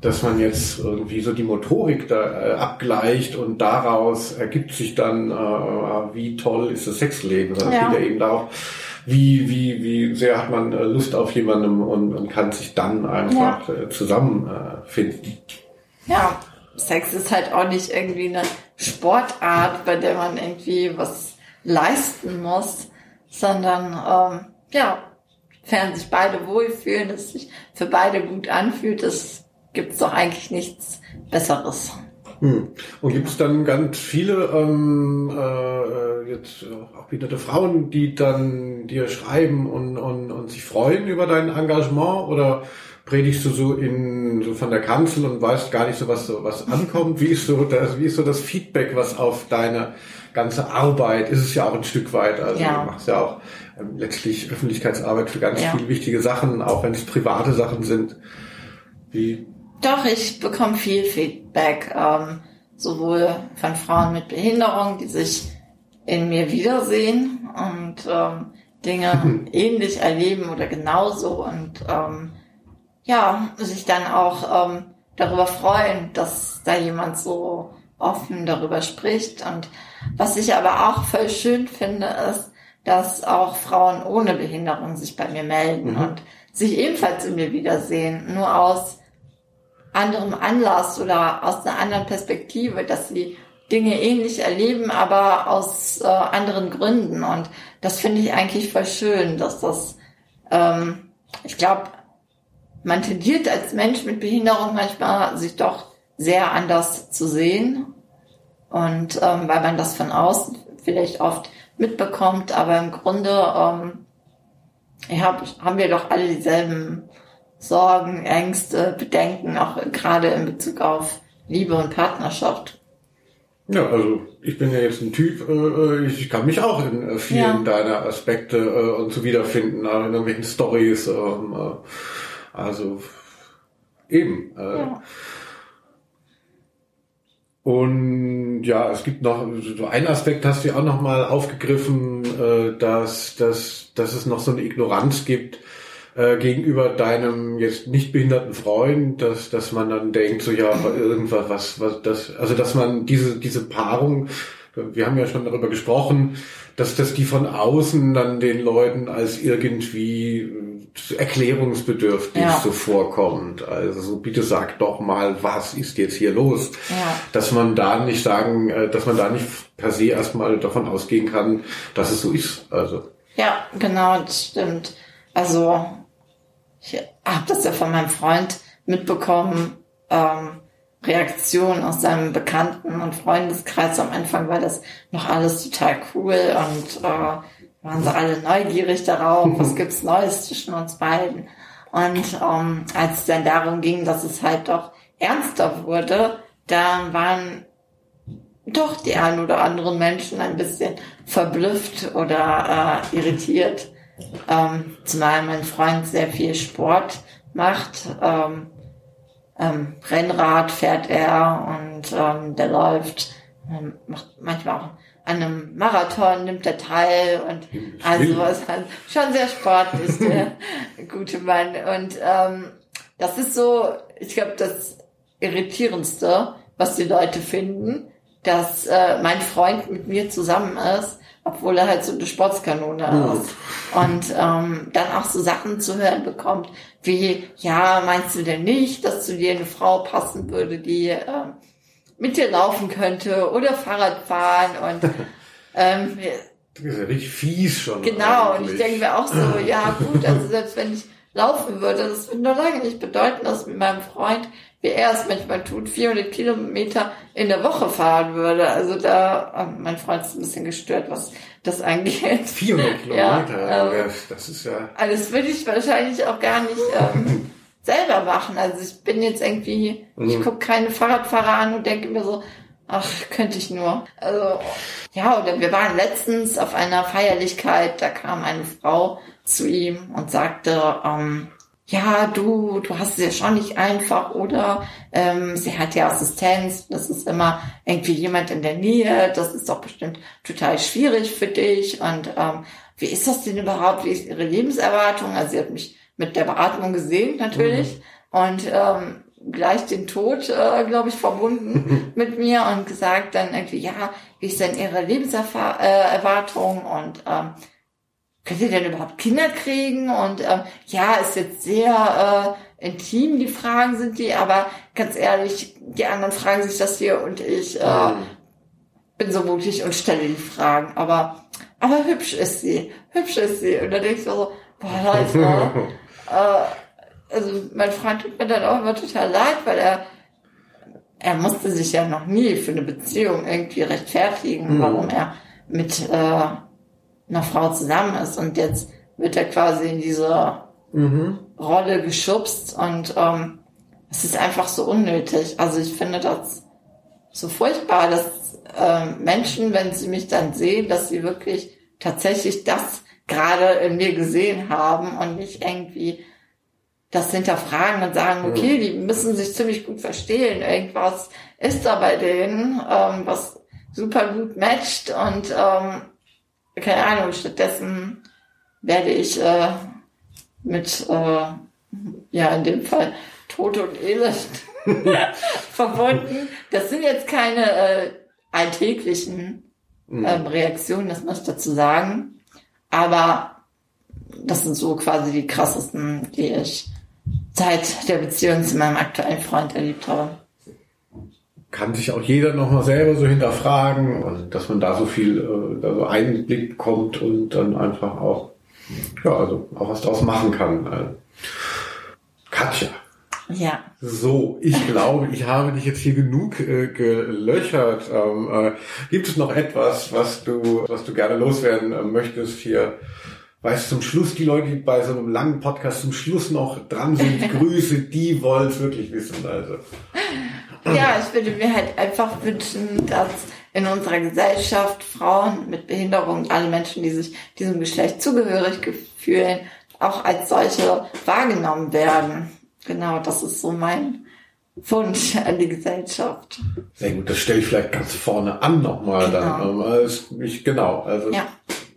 dass man jetzt irgendwie so die Motorik da äh, abgleicht und daraus ergibt sich dann, äh, wie toll ist das Sexleben. Das ja. geht ja eben darauf, wie, wie, wie sehr hat man äh, Lust auf jemandem und, und kann sich dann einfach ja. äh, zusammenfinden. ja, Sex ist halt auch nicht irgendwie eine Sportart, bei der man irgendwie was leisten muss, sondern ähm, ja, wenn sich beide wohlfühlen, es sich für beide gut anfühlt, das gibt's doch eigentlich nichts Besseres. Hm. Und gibt es dann ganz viele ähm, äh, jetzt auch behinderte Frauen, die dann dir schreiben und, und, und sich freuen über dein Engagement oder predigst du so in so von der Kanzel und weißt gar nicht so was so was ankommt? Wie ist so das wie ist so das Feedback, was auf deine ganze Arbeit ist es ja auch ein Stück weit. Also Ja. du machst ja auch ähm, letztlich Öffentlichkeitsarbeit für ganz Ja. viele wichtige Sachen, auch wenn es private Sachen sind. Wie Doch, ich bekomme viel Feedback, ähm, sowohl von Frauen mit Behinderung, die sich in mir wiedersehen und ähm, Dinge ähnlich erleben oder genauso und ähm, ja, sich dann auch ähm, darüber freuen, dass da jemand so offen darüber spricht. Und was ich aber auch voll schön finde, ist, dass auch Frauen ohne Behinderung sich bei mir melden Mhm. und sich ebenfalls in mir wiedersehen, nur aus anderem Anlass oder aus einer anderen Perspektive, dass sie Dinge ähnlich erleben, aber aus äh, anderen Gründen. Und das finde ich eigentlich voll schön, dass das, ähm, ich glaube, man tendiert als Mensch mit Behinderung manchmal sich doch sehr anders zu sehen. Und ähm, weil man das von außen vielleicht oft mitbekommt, aber im Grunde ähm, ja, haben wir doch alle dieselben Sorgen, Ängste, Bedenken, auch gerade in Bezug auf Liebe und Partnerschaft. Ja, also ich bin ja jetzt ein Typ, äh, äh, ich kann mich auch in äh, vielen Ja. deiner Aspekte äh, und so wiederfinden, äh, in irgendwelchen Stories. Ähm, äh, also eben. Äh, Ja. Und ja, es gibt noch so einen Aspekt, hast du ja auch noch mal aufgegriffen, äh, dass, dass, dass es noch so eine Ignoranz gibt äh, gegenüber deinem jetzt nicht behinderten Freund, dass, dass man dann denkt, so ja, irgendwas, was, was das, also dass man diese, diese Paarung, wir haben ja schon darüber gesprochen, dass das die von außen dann den Leuten als irgendwie äh, erklärungsbedürftig Ja. so vorkommt. Also so, bitte sag doch mal, was ist jetzt hier los? Ja. Dass man da nicht sagen, äh, dass man da nicht per se erstmal davon ausgehen kann, dass es so ist. Also. Ja, genau, das stimmt. Also, ich habe das ja von meinem Freund mitbekommen, ähm, Reaktionen aus seinem Bekannten- und Freundeskreis. Am Anfang war das noch alles total cool und äh, waren sie alle neugierig darauf, was gibt's Neues zwischen uns beiden. Und ähm, als es dann darum ging, dass es halt doch ernster wurde, da waren doch die ein oder anderen Menschen ein bisschen verblüfft oder äh, irritiert. Ähm, zumal mein Freund sehr viel Sport macht. Ähm, ähm, Rennrad fährt er und ähm, der läuft, ähm, macht manchmal auch an einem Marathon, nimmt er teil und also ist halt schon sehr sportlich, der gute Mann. Und ähm, das ist so, ich glaube, das Irritierendste, was die Leute finden, dass äh, mein Freund mit mir zusammen ist, obwohl er halt so eine Sportskanone ist. Und ähm, dann auch so Sachen zu hören bekommt, wie, ja, meinst du denn nicht, dass zu dir eine Frau passen würde, die ähm, mit dir laufen könnte oder Fahrrad fahren und ähm, Das ist ja richtig fies schon. Genau, und eigentlich. ich denke mir auch so, ja gut, also selbst wenn ich laufen würde, das würde noch lange nicht bedeuten, dass mit meinem Freund, wie er es manchmal tut, 400 Kilometer in der Woche fahren würde. Also da, ähm, mein Freund ist ein bisschen gestört, was das angeht. 400 Ja, Kilometer, ähm, ja, das ist ja... Also das würde ich wahrscheinlich auch gar nicht ähm, selber machen. Also ich bin jetzt irgendwie, ich Mhm. gucke keine Fahrradfahrer an und denke mir so, ach, könnte ich nur. Also, ja, oder wir waren letztens auf einer Feierlichkeit, da kam eine Frau zu ihm und sagte, ähm, ja, du, du hast es ja schon nicht einfach, oder? Ähm, sie hat ja Assistenz, das ist immer irgendwie jemand in der Nähe, das ist doch bestimmt total schwierig für dich. Und ähm, wie ist das denn überhaupt? Wie ist ihre Lebenserwartung? Also sie hat mich mit der Beatmung gesehen natürlich und ähm, gleich den Tod, äh, glaube ich, verbunden mit mir und gesagt dann irgendwie, ja, wie ist denn ihre Lebenserwartung äh, und ähm, könnt ihr denn überhaupt Kinder kriegen? Und ähm, ja, ist jetzt sehr äh, intim, die Fragen sind die, aber ganz ehrlich, die anderen fragen sich das hier und ich äh, bin so mutig und stelle die Fragen. Aber, aber hübsch ist sie, hübsch ist sie. Und dann denke ich mir so, boah, Leute, äh, also mein Freund tut mir dann auch immer total leid, weil er er musste sich ja noch nie für eine Beziehung irgendwie rechtfertigen, Mhm. warum er mit äh, einer Frau zusammen ist. Und jetzt wird er quasi in diese Mhm. Rolle geschubst und ähm, es ist einfach so unnötig. Also ich finde das so furchtbar, dass ähm, Menschen, wenn sie mich dann sehen, dass sie wirklich tatsächlich das gerade in mir gesehen haben und nicht irgendwie das hinterfragen und sagen, okay, die müssen sich ziemlich gut verstehen, irgendwas ist da bei denen, ähm, was super gut matcht und ähm, keine Ahnung, stattdessen werde ich äh, mit, äh, ja, in dem Fall Tod und Elend verbunden. Das sind jetzt keine äh, alltäglichen ähm, Reaktionen, das muss ich dazu sagen. Aber das sind so quasi die krassesten, die ich seit der Beziehung zu meinem aktuellen Freund erlebt habe. Kann sich auch jeder nochmal selber so hinterfragen und dass man da so viel, äh, da so Einblick bekommt und dann einfach auch, ja, also auch was draus machen kann. Äh, Katja. Ja. So, ich glaube, ich habe dich jetzt hier genug äh, gelöchert. Ähm, äh, gibt es noch etwas, was du, was du gerne loswerden äh, möchtest hier? Weißt du, zum Schluss, die Leute, die bei so einem langen Podcast zum Schluss noch dran sind, Grüße, die wollen es wirklich wissen. Also. Ja, ich würde mir halt einfach wünschen, dass in unserer Gesellschaft Frauen mit Behinderung, alle Menschen, die sich diesem Geschlecht zugehörig fühlen, auch als solche wahrgenommen werden. Genau, das ist so mein Wunsch an die Gesellschaft. Sehr gut, das stelle ich vielleicht ganz vorne an nochmal dann. Genau. Als ich, genau, also Ja.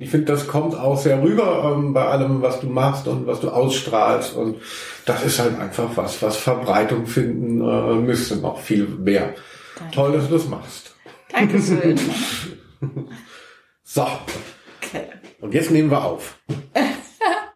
Ich finde, das kommt auch sehr rüber ähm, bei allem, was du machst und was du ausstrahlst. Und das ist halt einfach was, was Verbreitung finden äh, müsste, noch viel mehr. Danke. Toll, dass du das machst. Dankeschön. So, Okay. und jetzt nehmen wir auf.